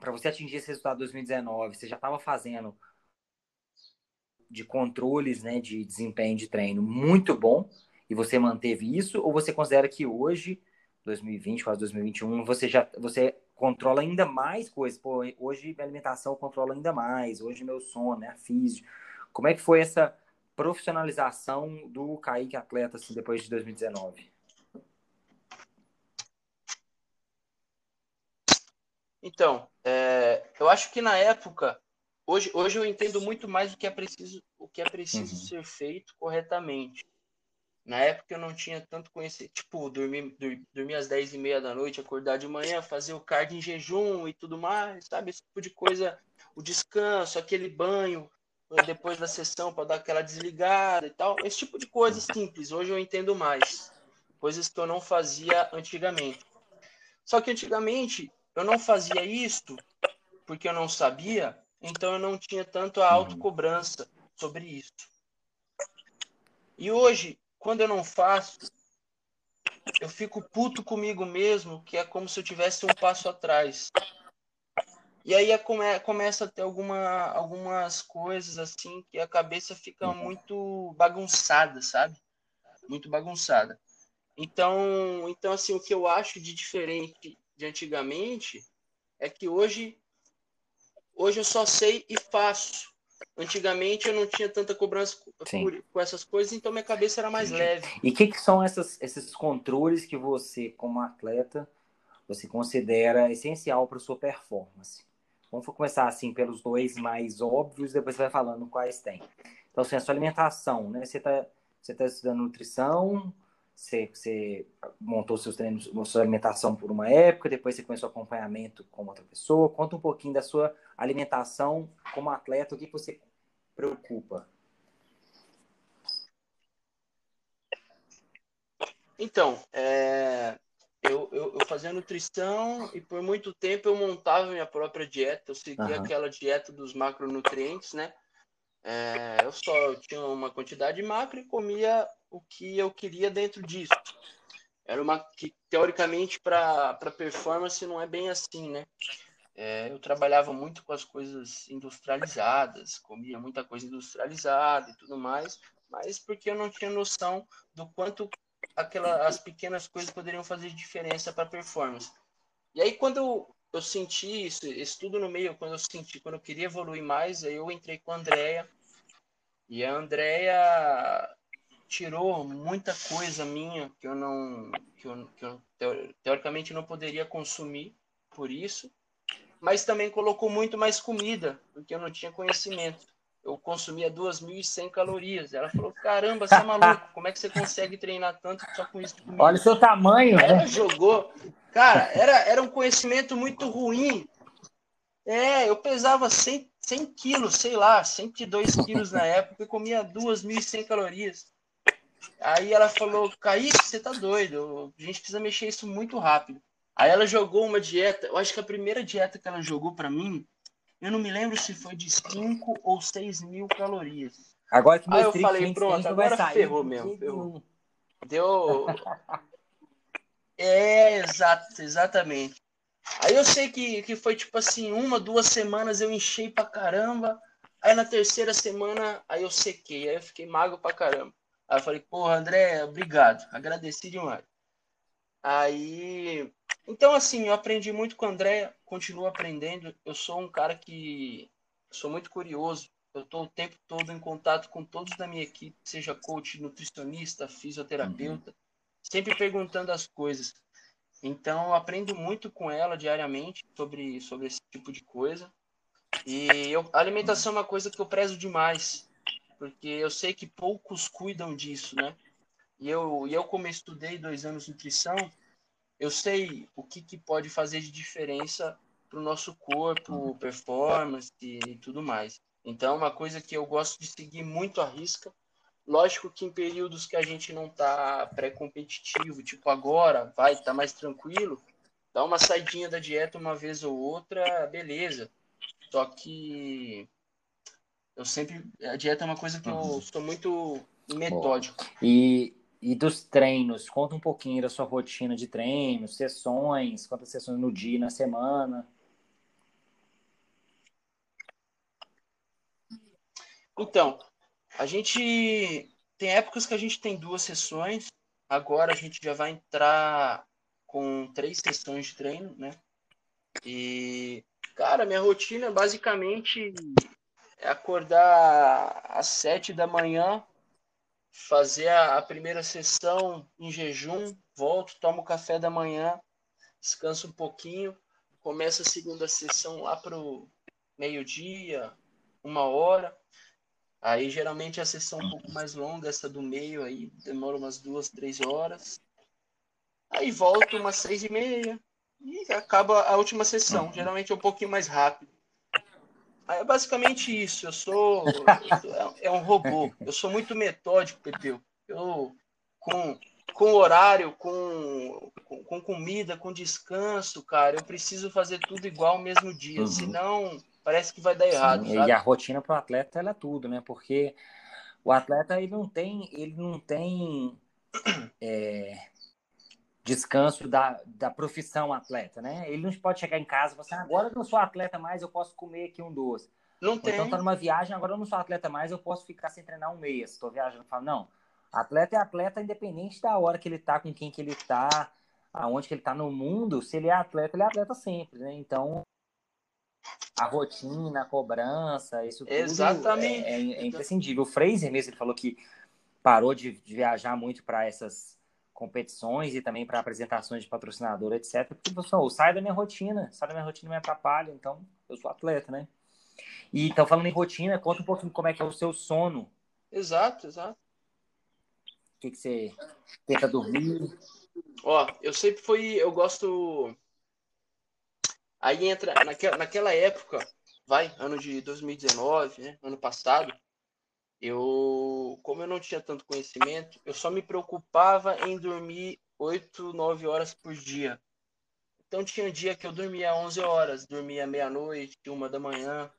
para você atingir esse resultado de 2019, você já estava fazendo de controles, né, de desempenho de treino muito bom e você manteve isso ou você considera que hoje, 2020, quase 2021, você já você controla ainda mais coisas? Pô, hoje minha alimentação controla ainda mais, hoje meu sono, né, físico como é que foi essa profissionalização do Kaique atleta assim, depois de 2019? Então, é, eu acho que na época, hoje, hoje eu entendo muito mais o que é preciso, o que é preciso uhum. ser feito corretamente. Na época eu não tinha tanto conhecimento, tipo, dormir, dormir, às 10 e meia da noite, acordar de manhã, fazer o card em jejum e tudo mais, sabe? Esse tipo de coisa, o descanso, aquele banho, depois da sessão para dar aquela desligada e tal. Esse tipo de coisa simples. Hoje eu entendo mais. Coisas que eu não fazia antigamente. Só que antigamente eu não fazia isto porque eu não sabia, então eu não tinha tanto a autocobrança sobre isso. E hoje, quando eu não faço, eu fico puto comigo mesmo, que é como se eu tivesse um passo atrás. E aí come, começa a ter alguma, algumas coisas assim que a cabeça fica uhum. muito bagunçada, sabe? Muito bagunçada. Então, então assim, o que eu acho de diferente de antigamente é que hoje hoje eu só sei e faço. Antigamente eu não tinha tanta cobrança por, com essas coisas, então minha cabeça era mais Sim. leve. E o que, que são essas, esses controles que você, como atleta, você considera essencial para sua performance? Vamos começar assim pelos dois mais óbvios, depois você vai falando quais tem. Então, assim, a sua alimentação, né? Você está você tá estudando nutrição, você, você montou seus treinos, sua alimentação por uma época, depois você começou acompanhamento com outra pessoa. Conta um pouquinho da sua alimentação como atleta, o que você preocupa? Então, é, eu, eu, eu, fazia nutrição e por muito tempo eu montava minha própria dieta. Eu seguia uhum. aquela dieta dos macronutrientes, né? É, eu só tinha uma quantidade macro e comia o que eu queria dentro disso. Era uma que, teoricamente, para performance não é bem assim, né? É, eu trabalhava muito com as coisas industrializadas, comia muita coisa industrializada e tudo mais, mas porque eu não tinha noção do quanto aquela, as pequenas coisas poderiam fazer diferença para performance. E aí, quando eu, eu senti isso, isso tudo no meio, quando eu senti, quando eu queria evoluir mais, aí eu entrei com a Andrea, e a Andrea tirou muita coisa minha que eu não que eu, que eu teoricamente não poderia consumir por isso mas também colocou muito mais comida porque eu não tinha conhecimento. Eu consumia 2.100 calorias. Ela falou caramba você é maluco como é que você consegue treinar tanto só com isso olha o seu tamanho ela né? jogou. Cara era era um conhecimento muito ruim. É eu pesava 100 100 quilos, sei lá, 102 quilos na época, e comia 2.100 calorias. Aí ela falou, Kaique, você tá doido, a gente precisa mexer isso muito rápido. Aí ela jogou uma dieta, eu acho que a primeira dieta que ela jogou para mim, eu não me lembro se foi de 5 ou 6 mil calorias. Agora que Aí eu falei, pronto, agora ferrou mesmo. Ferrou. Deu. (laughs) É, exato, exatamente. Aí eu sei que, que foi tipo assim, uma, duas semanas eu enchei pra caramba. Aí na terceira semana, aí eu sequei, aí eu fiquei magro pra caramba. Aí eu falei, porra, André, obrigado, agradeci demais. Aí, então assim, eu aprendi muito com o André, continuo aprendendo. Eu sou um cara que sou muito curioso. Eu estou o tempo todo em contato com todos da minha equipe, seja coach, nutricionista, fisioterapeuta, uhum. sempre perguntando as coisas. Então, eu aprendo muito com ela diariamente sobre, sobre esse tipo de coisa. E eu, a alimentação é uma coisa que eu prezo demais porque eu sei que poucos cuidam disso, né? E eu, e eu como estudei dois anos de nutrição, eu sei o que, que pode fazer de diferença para o nosso corpo, performance e tudo mais. Então, é uma coisa que eu gosto de seguir muito à risca. Lógico que em períodos que a gente não está pré-competitivo, tipo agora, vai estar tá mais tranquilo, dá uma saidinha da dieta uma vez ou outra, beleza. Só que eu sempre. A dieta é uma coisa que uhum. eu sou muito metódico. E, e dos treinos, conta um pouquinho da sua rotina de treino, sessões, quantas sessões no dia, na semana. Então, a gente tem épocas que a gente tem duas sessões. Agora a gente já vai entrar com três sessões de treino, né? E, cara, minha rotina é basicamente acordar às sete da manhã, fazer a, a primeira sessão em jejum, volto, tomo café da manhã, descanso um pouquinho, começa a segunda sessão lá pro meio-dia, uma hora. Aí geralmente a sessão um pouco mais longa, essa do meio aí demora umas duas, três horas. Aí volto umas seis e meia e acaba a última sessão. Geralmente é um pouquinho mais rápido. É basicamente isso. Eu sou. é, um robô. Eu sou muito metódico, Pepeu. Eu, com, com horário, com, com, com, comida, com descanso, cara, eu preciso fazer tudo igual no mesmo dia. Uhum. Senão, parece que vai dar errado. Sim, e a rotina para o atleta ela é tudo, né? Porque o atleta ele não tem. Ele não tem. (clears throat) É descanso da, da profissão atleta, né? Ele não pode chegar em casa e falar assim, ah, agora eu não sou atleta mais, eu posso comer aqui um doce. Não Ou tem. Então tá numa viagem, agora eu não sou atleta mais, eu posso ficar sem treinar um mês. Estou viajando, falo, não. Atleta é atleta independente da hora que ele tá, com quem que ele tá, aonde que ele tá no mundo. Se ele é atleta, ele é atleta sempre, né? Então, a rotina, a cobrança, isso tudo Exatamente. É, é, é imprescindível. O Fraser mesmo ele falou que parou de, de viajar muito para essas competições e também para apresentações de patrocinador, etc. Porque, pessoal, sai da minha rotina, sai da minha rotina me atrapalha, então eu sou atleta, né? E então, falando em rotina, conta um pouquinho como é que é o seu sono. Exato, exato. O que, que você tenta dormir? Ó, eu sempre fui, eu gosto. Aí entra, naquela, naquela época, vai, ano de 2019, né, ano passado, eu, como eu não tinha tanto conhecimento, eu só me preocupava em dormir 8, 9 horas por dia. Então tinha um dia que eu dormia 11 horas, dormia meia-noite, uma da manhã,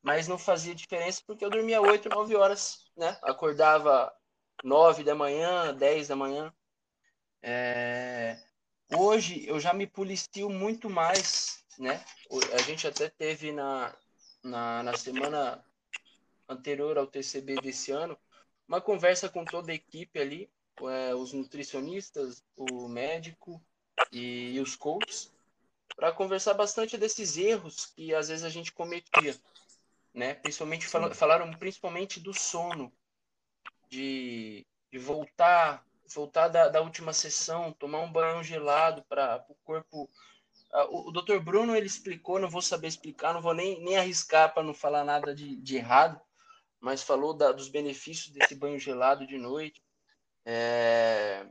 mas não fazia diferença porque eu dormia 8, 9 horas, né? Acordava 9 da manhã, 10 da manhã. É... Hoje eu já me policio muito mais, né? A gente até teve na, na, na semana anterior ao TCB desse ano uma conversa com toda a equipe ali, é, os nutricionistas, o médico e, e os coaches, para conversar bastante desses erros que às vezes a gente cometia, né? Principalmente fal falaram principalmente do sono, de, de voltar voltar da, da última sessão, tomar um banho gelado para o corpo. O, o Dr. Bruno ele explicou, não vou saber explicar, não vou nem, nem arriscar para não falar nada de, de errado, mas falou da, dos benefícios desse banho gelado de noite. É,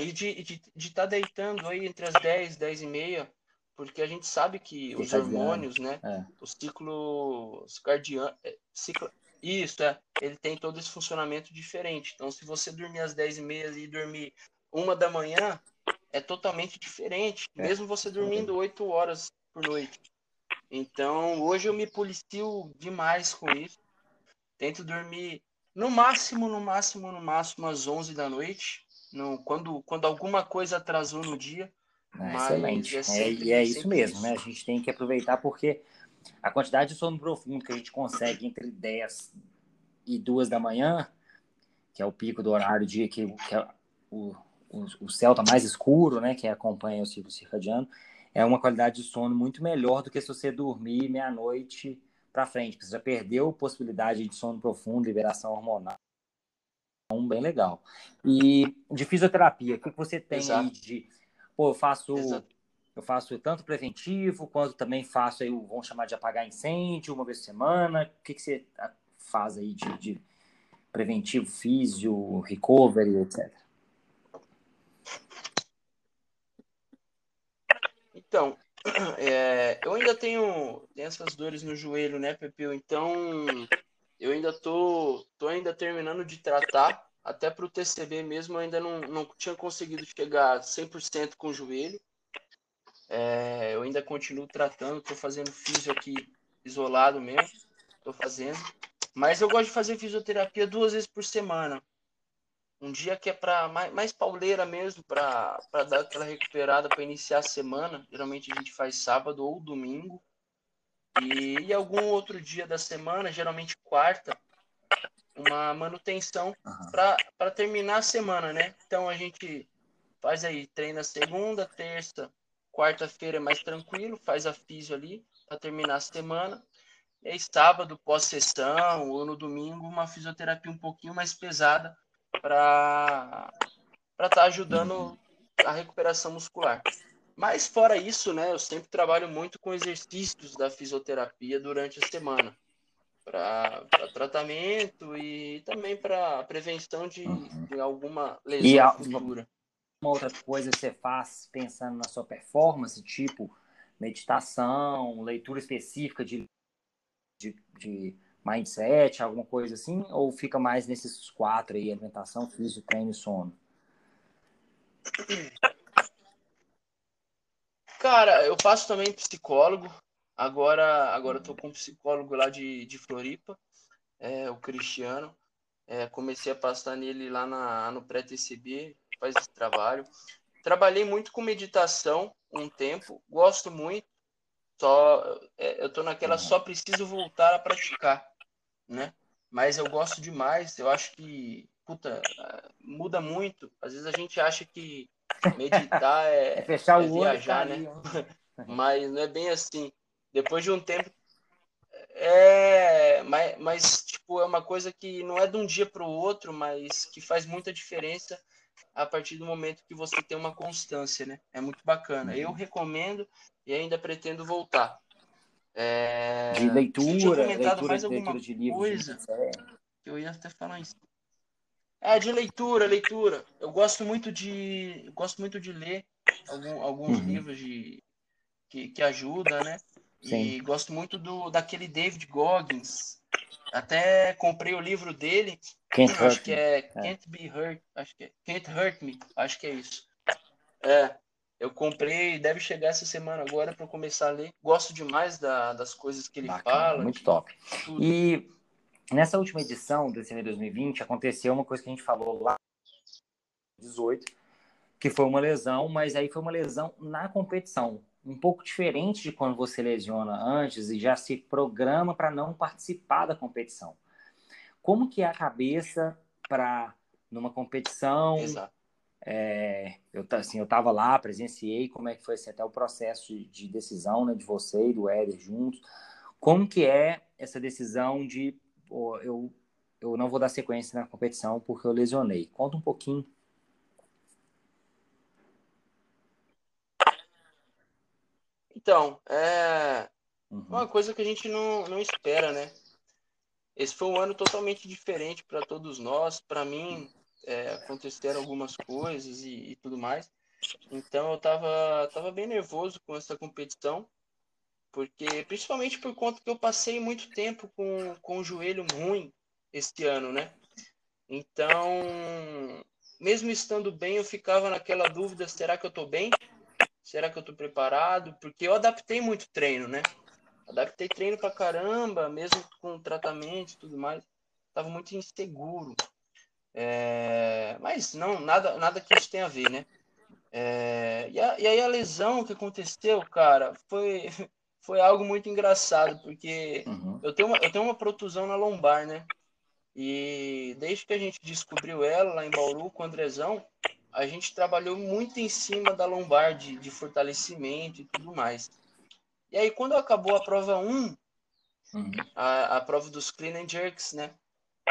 e de estar de, de tá deitando aí entre as 10, 10 e meia, porque a gente sabe que os hormônios, né? É. O ciclo cardiano, é, ciclo, isso, é. Ele tem todo esse funcionamento diferente. Então, se você dormir às 10 e meia e dormir uma da manhã, é totalmente diferente, é. mesmo você dormindo 8 horas por noite. Então, hoje eu me policio demais com isso. Tento dormir no máximo, no máximo, no máximo às 11 da noite. No, quando, quando alguma coisa atrasou no dia. É, excelente. É, sempre, é, e é isso mesmo, isso. né? A gente tem que aproveitar porque a quantidade de sono profundo que a gente consegue entre 10 e 2 da manhã, que é o pico do horário dia que, que é o, o, o céu está mais escuro, né, que acompanha o ciclo circadiano, é uma qualidade de sono muito melhor do que se você dormir meia-noite para frente. Você já perdeu possibilidade de sono profundo, liberação hormonal. Então, bem legal. E de fisioterapia, o que você tem Exato. aí de. Pô, eu faço Exato. Eu faço tanto preventivo, quanto também faço aí, vamos chamar de apagar incêndio, uma vez por semana. O que, que você faz aí de, de preventivo, físio, recovery, etc? Então, (clears throat) é, eu ainda tenho, essas dores no joelho, né, Pepeu? Então, eu ainda tô, tô ainda terminando de tratar. Até para o TCB mesmo, eu ainda não, não tinha conseguido chegar 100% com o joelho. É, eu ainda continuo tratando, estou fazendo físio aqui isolado mesmo, estou fazendo. Mas eu gosto de fazer fisioterapia duas vezes por semana. Um dia que é para mais, mais pauleira mesmo, para dar aquela recuperada para iniciar a semana. Geralmente a gente faz sábado ou domingo. E, e algum outro dia da semana, geralmente quarta, uma manutenção uhum. para terminar a semana, né? Então a gente faz aí, treina segunda, terça, Quarta-feira é mais tranquilo, faz a físio ali para terminar a semana. E aí, sábado, pós-sessão, ou no domingo, uma fisioterapia um pouquinho mais pesada para estar tá ajudando a recuperação muscular. Mas fora isso, né, eu sempre trabalho muito com exercícios da fisioterapia durante a semana. Para tratamento e também para prevenção de, de alguma lesão e a, futura uma outra coisa que você faz pensando na sua performance, tipo meditação, leitura específica de, de, de mindset, alguma coisa assim? Ou fica mais nesses quatro aí, alimentação, físico, treino e sono? Cara, eu faço também psicólogo. Agora, agora eu tô com um psicólogo lá de, de Floripa, é, o Cristiano. É, comecei a passar nele lá na, no pré-TCB, faz esse trabalho. Trabalhei muito com meditação um tempo, gosto muito. Só é, eu tô naquela só preciso voltar a praticar, né? Mas eu gosto demais. Eu acho que puta muda muito. Às vezes a gente acha que meditar (laughs) é, é fechar o é olho, viajar, né? (laughs) Mas não é bem assim. Depois de um tempo É, mas, mas, tipo, é uma coisa que não é de um dia para o outro, mas que faz muita diferença a partir do momento que você tem uma constância, né? É muito bacana. Eu uhum. recomendo e ainda pretendo voltar. É... De leitura, leitura, alguma leitura de livros. Coisa que eu ia até falar isso. É, de leitura, leitura. Eu gosto muito de, gosto muito de ler algum, alguns uhum. livros de, que, que ajudam, né? Sim. E gosto muito do daquele David Goggins. Até comprei o livro dele. Can't acho que é, é Can't Be Hurt. Acho que é Can't Hurt Me. Acho que é isso. É. Eu comprei, deve chegar essa semana agora para começar a ler. Gosto demais da, das coisas que ele Bacana, fala. Muito top. Tudo. E nessa última edição desse ano 2020 aconteceu uma coisa que a gente falou lá 18, que foi uma lesão, mas aí foi uma lesão na competição um pouco diferente de quando você lesiona antes e já se programa para não participar da competição. Como que é a cabeça para numa competição? Exato. É, eu assim, eu estava lá, presenciei como é que foi assim, até o processo de, de decisão né, de você e do Éder juntos. Como que é essa decisão de eu eu não vou dar sequência na competição porque eu lesionei? Conta um pouquinho Então, é uhum. uma coisa que a gente não, não espera, né? Esse foi um ano totalmente diferente para todos nós. Para mim, é, aconteceram algumas coisas e, e, tudo mais. Então, eu tava, tava bem nervoso com essa competição, porque principalmente por conta que eu passei muito tempo com, com o joelho ruim este ano, né? Então, mesmo estando bem, eu ficava naquela dúvida: será que eu tô bem? Será que eu tô preparado? Porque eu adaptei muito treino, né? Adaptei treino pra caramba, mesmo com tratamento e tudo mais. Tava muito inseguro. É... Mas não, nada, nada que isso tenha a ver, né? É... E, a, e aí a lesão que aconteceu, cara, foi, (laughs) foi algo muito engraçado, porque uhum. eu, tenho uma, eu tenho uma protusão na lombar, né? E desde que a gente descobriu ela lá em Bauru com o Andrezão, a gente trabalhou muito em cima da lombar, de, de fortalecimento e tudo mais. E aí, quando acabou a prova 1, uhum. a, a prova dos clean and jerks, né?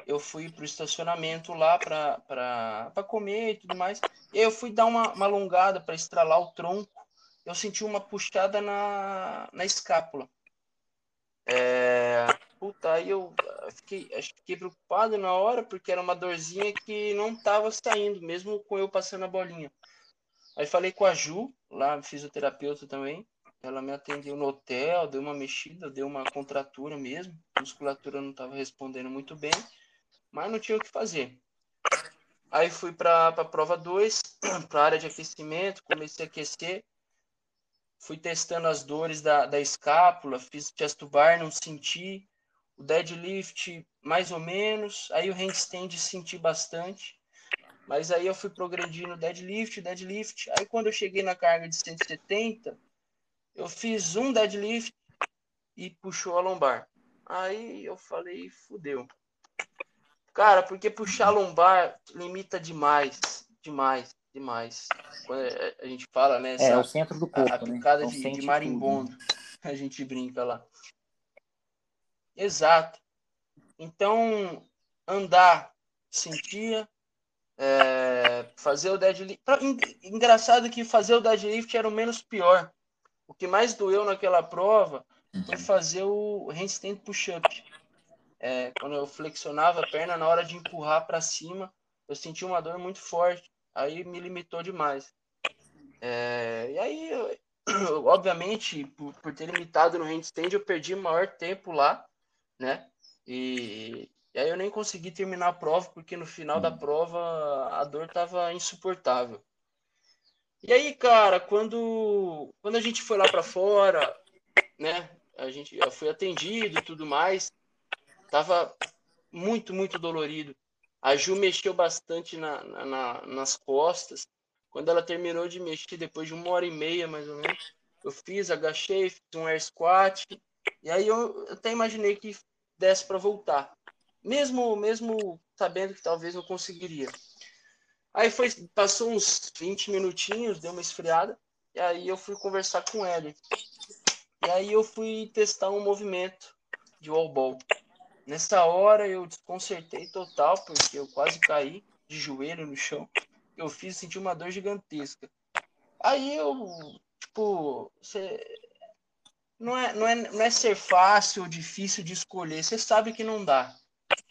Eu fui pro estacionamento lá para comer e tudo mais. E eu fui dar uma, uma alongada para estralar o tronco. Eu senti uma puxada na, na escápula. É, puta, aí eu fiquei, fiquei preocupado na hora, porque era uma dorzinha que não tava saindo, mesmo com eu passando a bolinha. Aí falei com a Ju, lá, fisioterapeuta também. Ela me atendeu no hotel, deu uma mexida, deu uma contratura mesmo. A musculatura não estava respondendo muito bem, mas não tinha o que fazer. Aí fui para a prova 2, para a área de aquecimento, comecei a aquecer. Fui testando as dores da, da escápula, fiz chest bar, não senti. O deadlift, mais ou menos. Aí o handstand senti bastante. Mas aí eu fui progredindo deadlift, deadlift. Aí quando eu cheguei na carga de 170, eu fiz um deadlift e puxou a lombar. Aí eu falei, fudeu. Cara, porque puxar lombar limita demais, demais demais. Quando a gente fala, né? Essa, é, é o centro do corpo, a, a né? picada então, de, de marimbondo. Tudo, né? A gente brinca lá. Exato. Então, andar, sentia, é, fazer o deadlift. Engraçado que fazer o deadlift era o menos pior. O que mais doeu naquela prova foi fazer o handstand push-up. É, quando eu flexionava a perna, na hora de empurrar para cima, eu senti uma dor muito forte aí me limitou demais. É, e aí, eu, obviamente, por, por, ter limitado no handstand, eu perdi maior tempo lá, né? E, e, aí eu nem consegui terminar a prova, porque no final da prova a dor tava insuportável. E aí, cara, quando, quando a gente foi lá para fora, né? A gente, eu fui atendido e tudo mais, tava muito, muito dolorido. A Ju mexeu bastante na, na, nas costas. Quando ela terminou de mexer, depois de uma hora e meia, mais ou menos, eu fiz, agachei, fiz um air squat. E aí eu até imaginei que desse para voltar. Mesmo, mesmo sabendo que talvez não conseguiria. Aí foi, passou uns 20 minutinhos, deu uma esfriada. E aí eu fui conversar com ele. E aí eu fui testar um movimento de wall Nessa hora eu desconcertei total, porque eu quase caí de joelho no chão. Eu fiz sentir uma dor gigantesca. Aí eu, tipo, você não é, não é, não é ser fácil ou difícil de escolher. Você sabe que não dá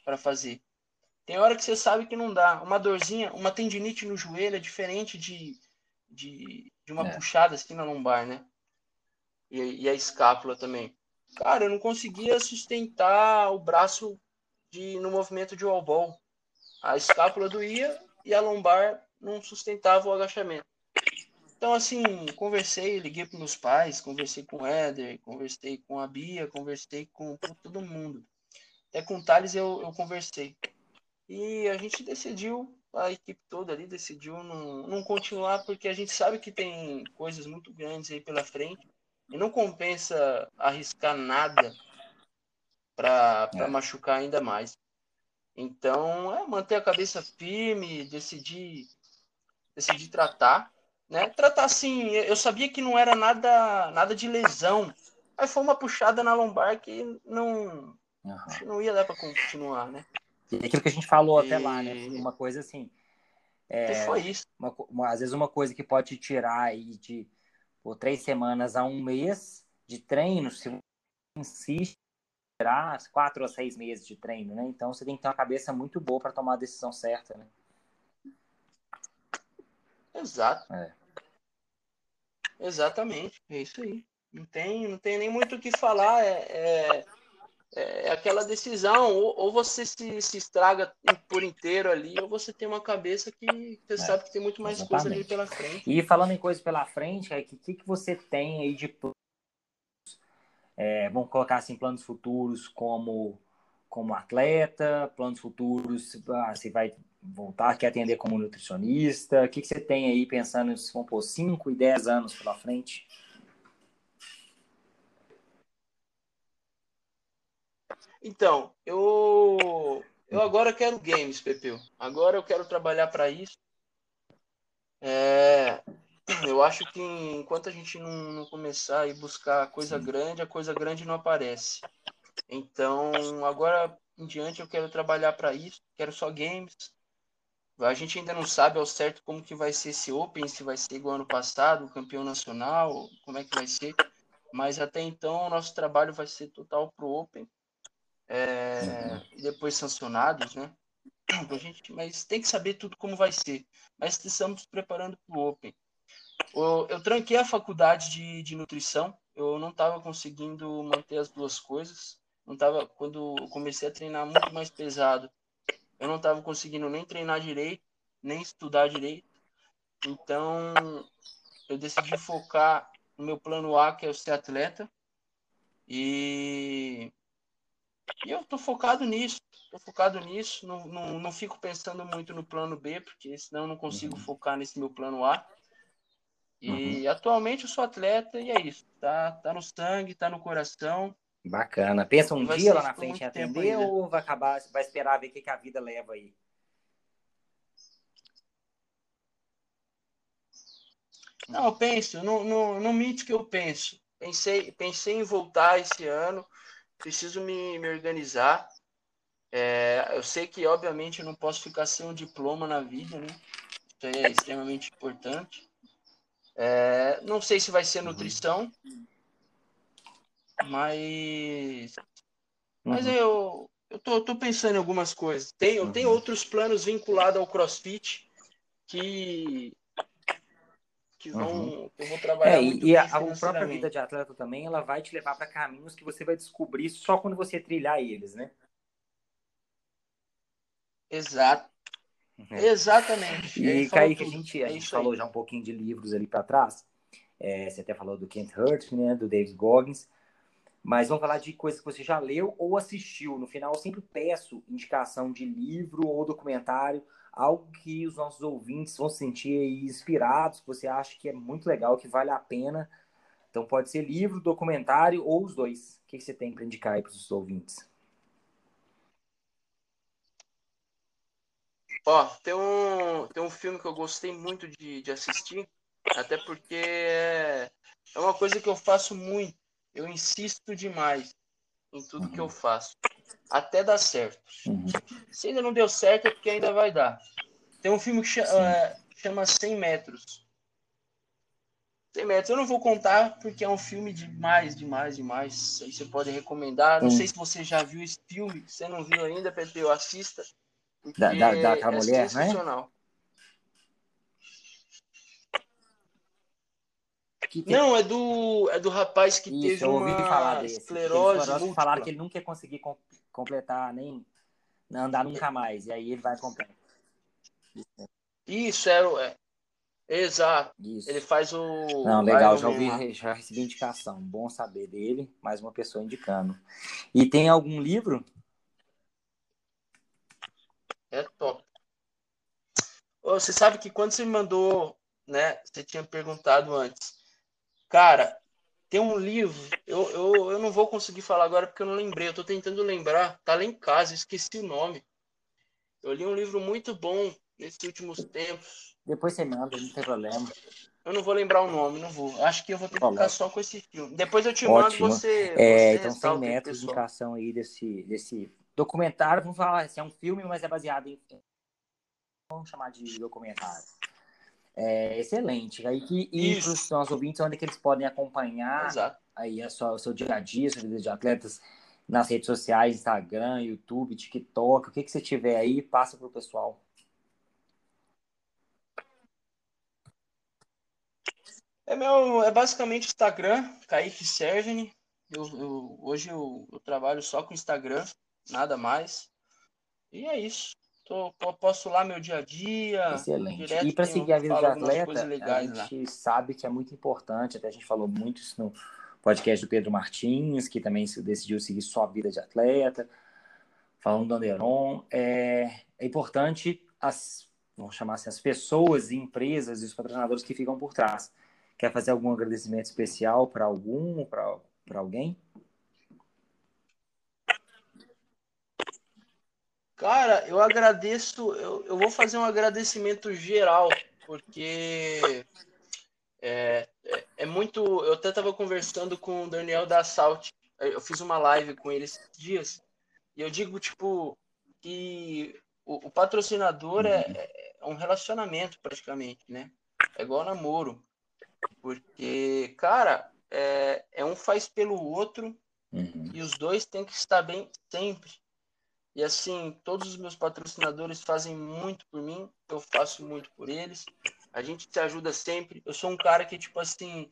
para fazer. Tem hora que você sabe que não dá. Uma dorzinha, uma tendinite no joelho é diferente de, de, de uma é. puxada assim na lombar, né? E, e, a escápula também. Cara, eu não conseguia sustentar o braço de, no movimento de wall A escápula doía e a lombar não sustentava o agachamento. Então, assim, conversei, liguei para meus pais, conversei com o Éder, conversei com a Bia, conversei com, com todo mundo. Até com o Thales eu, eu conversei. E a gente decidiu, a equipe toda ali decidiu não, não continuar, porque a gente sabe que tem coisas muito grandes aí pela frente. E não compensa arriscar nada para é. machucar ainda mais. Então, é manter a cabeça firme, decidir, decidir tratar né? Tratar assim, eu sabia que não era nada, nada de lesão, mas foi uma puxada na lombar que não, uhum. não ia dar para continuar, né? E aquilo que a gente falou e... até lá, né? Uma coisa assim. É, foi isso. Uma, uma, às vezes uma coisa que pode te tirar aí de por três semanas a um mês de treino, se você insiste, tirar quatro ou seis meses de treino, né? Então você tem que ter uma cabeça muito boa para tomar a decisão certa, né? Exato. É. Exatamente, é isso aí. Não tem, não tem nem muito o que falar. É, é, é aquela decisão, ou, ou você se, se estraga por inteiro ali, ou você tem uma cabeça que você é, sabe que tem muito mais exatamente. coisa ali pela frente. E falando em coisas pela frente, o que, que, que você tem aí de é, vamos colocar assim planos futuros como como atleta, planos futuros, ah, você vai voltar, quer atender como nutricionista? O que, que você tem aí pensando, se vão por 5 e 10 anos pela frente? Então, eu eu agora quero games, Pepeu. Agora eu quero trabalhar para isso. É, eu acho que enquanto a gente não, não começar a buscar coisa grande, a coisa grande não aparece. Então, agora em diante eu quero trabalhar para isso. Quero só games. A gente ainda não sabe ao certo como que vai ser esse Open, se vai ser igual ano passado, campeão nacional, como é que vai ser. Mas até então o nosso trabalho vai ser total pro Open. É. E depois sancionados, né? (clears throat) A gente, mas tem que saber tudo como vai ser. Mas estamos preparando para o Open. Eu, eu tranquei a faculdade de, de nutrição. Eu não estava conseguindo manter as duas coisas. Não tava, quando eu comecei a treinar muito mais pesado, eu não estava conseguindo nem treinar direito, nem estudar direito. Então, eu decidi focar no meu plano A, que é ser atleta. E, e eu tô focado nisso. Tô focado nisso. Não, não, não fico pensando muito no plano B, porque senão eu não consigo uhum. focar nesse meu plano A. E uhum. atualmente eu sou atleta e é isso. Tá, tá no sangue, tá no coração. Bacana. Pensa um dia lá na frente em atender ou vai acabar, vai esperar ver o que, que a vida leva aí? Não, eu penso, não, não, não minto que eu penso. Pensei, pensei em voltar esse ano, preciso me, me organizar. É, eu sei que, obviamente, eu não posso ficar sem um diploma na vida, né? Isso é extremamente importante. É, não sei se vai ser nutrição, mas. Mas uhum. eu, eu tô, tô, pensando em algumas coisas. Tem, eu uhum. tenho outros planos vinculados ao CrossFit que. Que, vão, uhum. que vou trabalhar. É, e a, a própria vida de atleta também, ela vai te levar para caminhos que você vai descobrir só quando você trilhar eles, né? Exato. Uhum. Exatamente. E, Kaique, a gente, a é gente falou já um pouquinho de livros ali para trás. É, você até falou do Kent Hurt, né, do David Goggins. Mas vamos falar de coisas que você já leu ou assistiu. No final, eu sempre peço indicação de livro ou documentário, algo que os nossos ouvintes vão se sentir inspirados, que você acha que é muito legal, que vale a pena. Então, pode ser livro, documentário ou os dois. O que você tem para indicar aí para os ouvintes? Ó, tem um, tem um filme que eu gostei muito de, de assistir, até porque é, é uma coisa que eu faço muito eu insisto demais. em tudo uhum. que eu faço. Até dar certo. Uhum. Se ainda não deu certo, é porque ainda vai dar. Tem um filme que chama, uh, chama 100 metros. 100 metros. Eu não vou contar porque é um filme demais, demais, demais. Aí você pode recomendar. Não sei se você já viu esse filme. Se você não viu ainda, Pepe, eu assista. Da, da, da, da é mulher, né? Tem... Não, é do, é do rapaz que Isso, teve eu ouvi uma falar desse. esclerose. Eles falaram que ele nunca ia conseguir completar, nem andar nunca mais. E aí ele vai completar. Isso, era, é, exato. Isso. Ele faz o. Não, legal, já ouvi, já recebi indicação. Bom saber dele, mais uma pessoa indicando. E tem algum livro? É top. Você sabe que quando você me mandou, né? Você tinha perguntado antes Cara, tem um livro, eu, eu, eu não vou conseguir falar agora porque eu não lembrei, eu tô tentando lembrar, tá lá em casa, esqueci o nome. Eu li um livro muito bom nesses últimos tempos. Depois você manda, não tem problema. Eu não vou lembrar o nome, não vou. Acho que eu vou ter que ficar só com esse filme. Depois eu te mando Ótimo. você. É, você então, 100 metros de indicação aí desse, desse documentário. Vamos falar, assim, é um filme, mas é baseado em. Vamos chamar de documentário é, excelente. Aí que e para os nossos ouvintes, onde é que eles podem acompanhar Exato. aí a sua, o seu dia a dia, sua vida de atletas nas redes sociais, Instagram, YouTube, TikTok, o que, que você tiver aí, passa para o pessoal. É meu, é basicamente Instagram, Kaique Serveni. Eu, eu, hoje eu, eu trabalho só com Instagram, nada mais. E é isso. Tô, posso lá meu dia a dia. Excelente. e para seguir a vida de atleta, legais, a gente sabe que é muito importante, até a gente falou muito isso no podcast do Pedro Martins, que também decidiu seguir só a vida de atleta, falando do Anderon. É, é importante as, vamos chamar assim, as pessoas e empresas e os patrocinadores que ficam por trás. Quer fazer algum agradecimento especial para algum, para alguém? Cara, eu agradeço, eu, eu vou fazer um agradecimento geral, porque é, é, é muito. Eu até estava conversando com o Daniel da Salt, eu fiz uma live com ele esses dias, e eu digo, tipo, que o, o patrocinador é, é um relacionamento praticamente, né? É igual namoro. Porque, cara, é, é um faz pelo outro uhum. e os dois têm que estar bem sempre. E assim, todos os meus patrocinadores fazem muito por mim, eu faço muito por eles. A gente se ajuda sempre. Eu sou um cara que, tipo assim,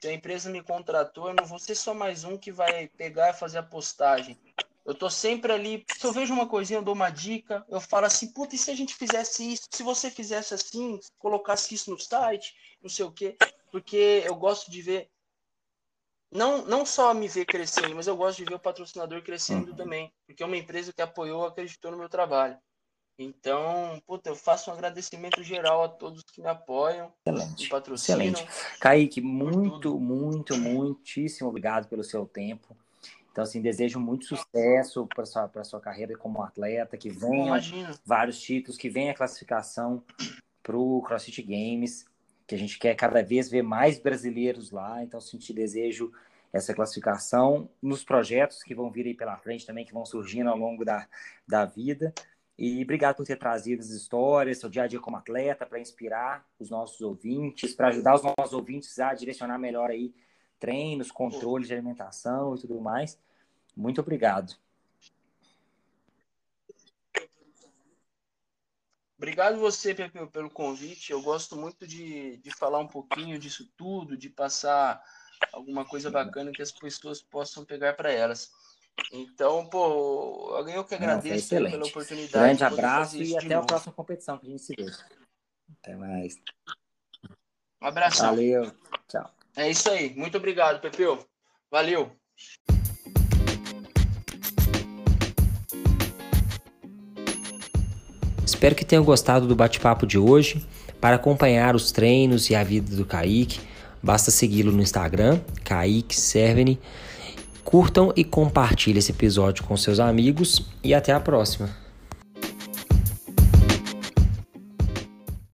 se a empresa me contratou, eu não vou ser só mais um que vai pegar e fazer a postagem. Eu tô sempre ali, se eu vejo uma coisinha, eu dou uma dica, eu falo assim, puta, e se a gente fizesse isso? Se você fizesse assim, colocasse isso no site, não sei o quê. Porque eu gosto de ver não, não só me ver crescendo, mas eu gosto de ver o patrocinador crescendo uhum. também, porque é uma empresa que apoiou, acreditou no meu trabalho. Então, puta, eu faço um agradecimento geral a todos que me apoiam, Excelente. me patrocinam. Excelente. Kaique, muito, muito, muitíssimo obrigado pelo seu tempo. Então, assim, desejo muito sucesso para sua, sua carreira como atleta, que venham vários títulos, que venha a classificação para o CrossFit Games que a gente quer cada vez ver mais brasileiros lá, então te desejo essa classificação nos projetos que vão vir aí pela frente também, que vão surgindo ao longo da, da vida. E obrigado por ter trazido as histórias, seu dia a dia como atleta, para inspirar os nossos ouvintes, para ajudar os nossos ouvintes a direcionar melhor aí treinos, controles de alimentação e tudo mais. Muito obrigado. Obrigado você, Pepe, pelo convite. Eu gosto muito de, de falar um pouquinho disso tudo, de passar alguma coisa bacana que as pessoas possam pegar para elas. Então, pô, eu que agradeço Não, pela oportunidade. Grande abraço e até a próxima competição que a gente se vê. Até mais. Um abraço. Valeu. Tchau. É isso aí. Muito obrigado, Pepeu. Valeu. Espero que tenham gostado do bate-papo de hoje. Para acompanhar os treinos e a vida do Kaique, basta segui-lo no Instagram, Kaique Serveni. Curtam e compartilhem esse episódio com seus amigos e até a próxima.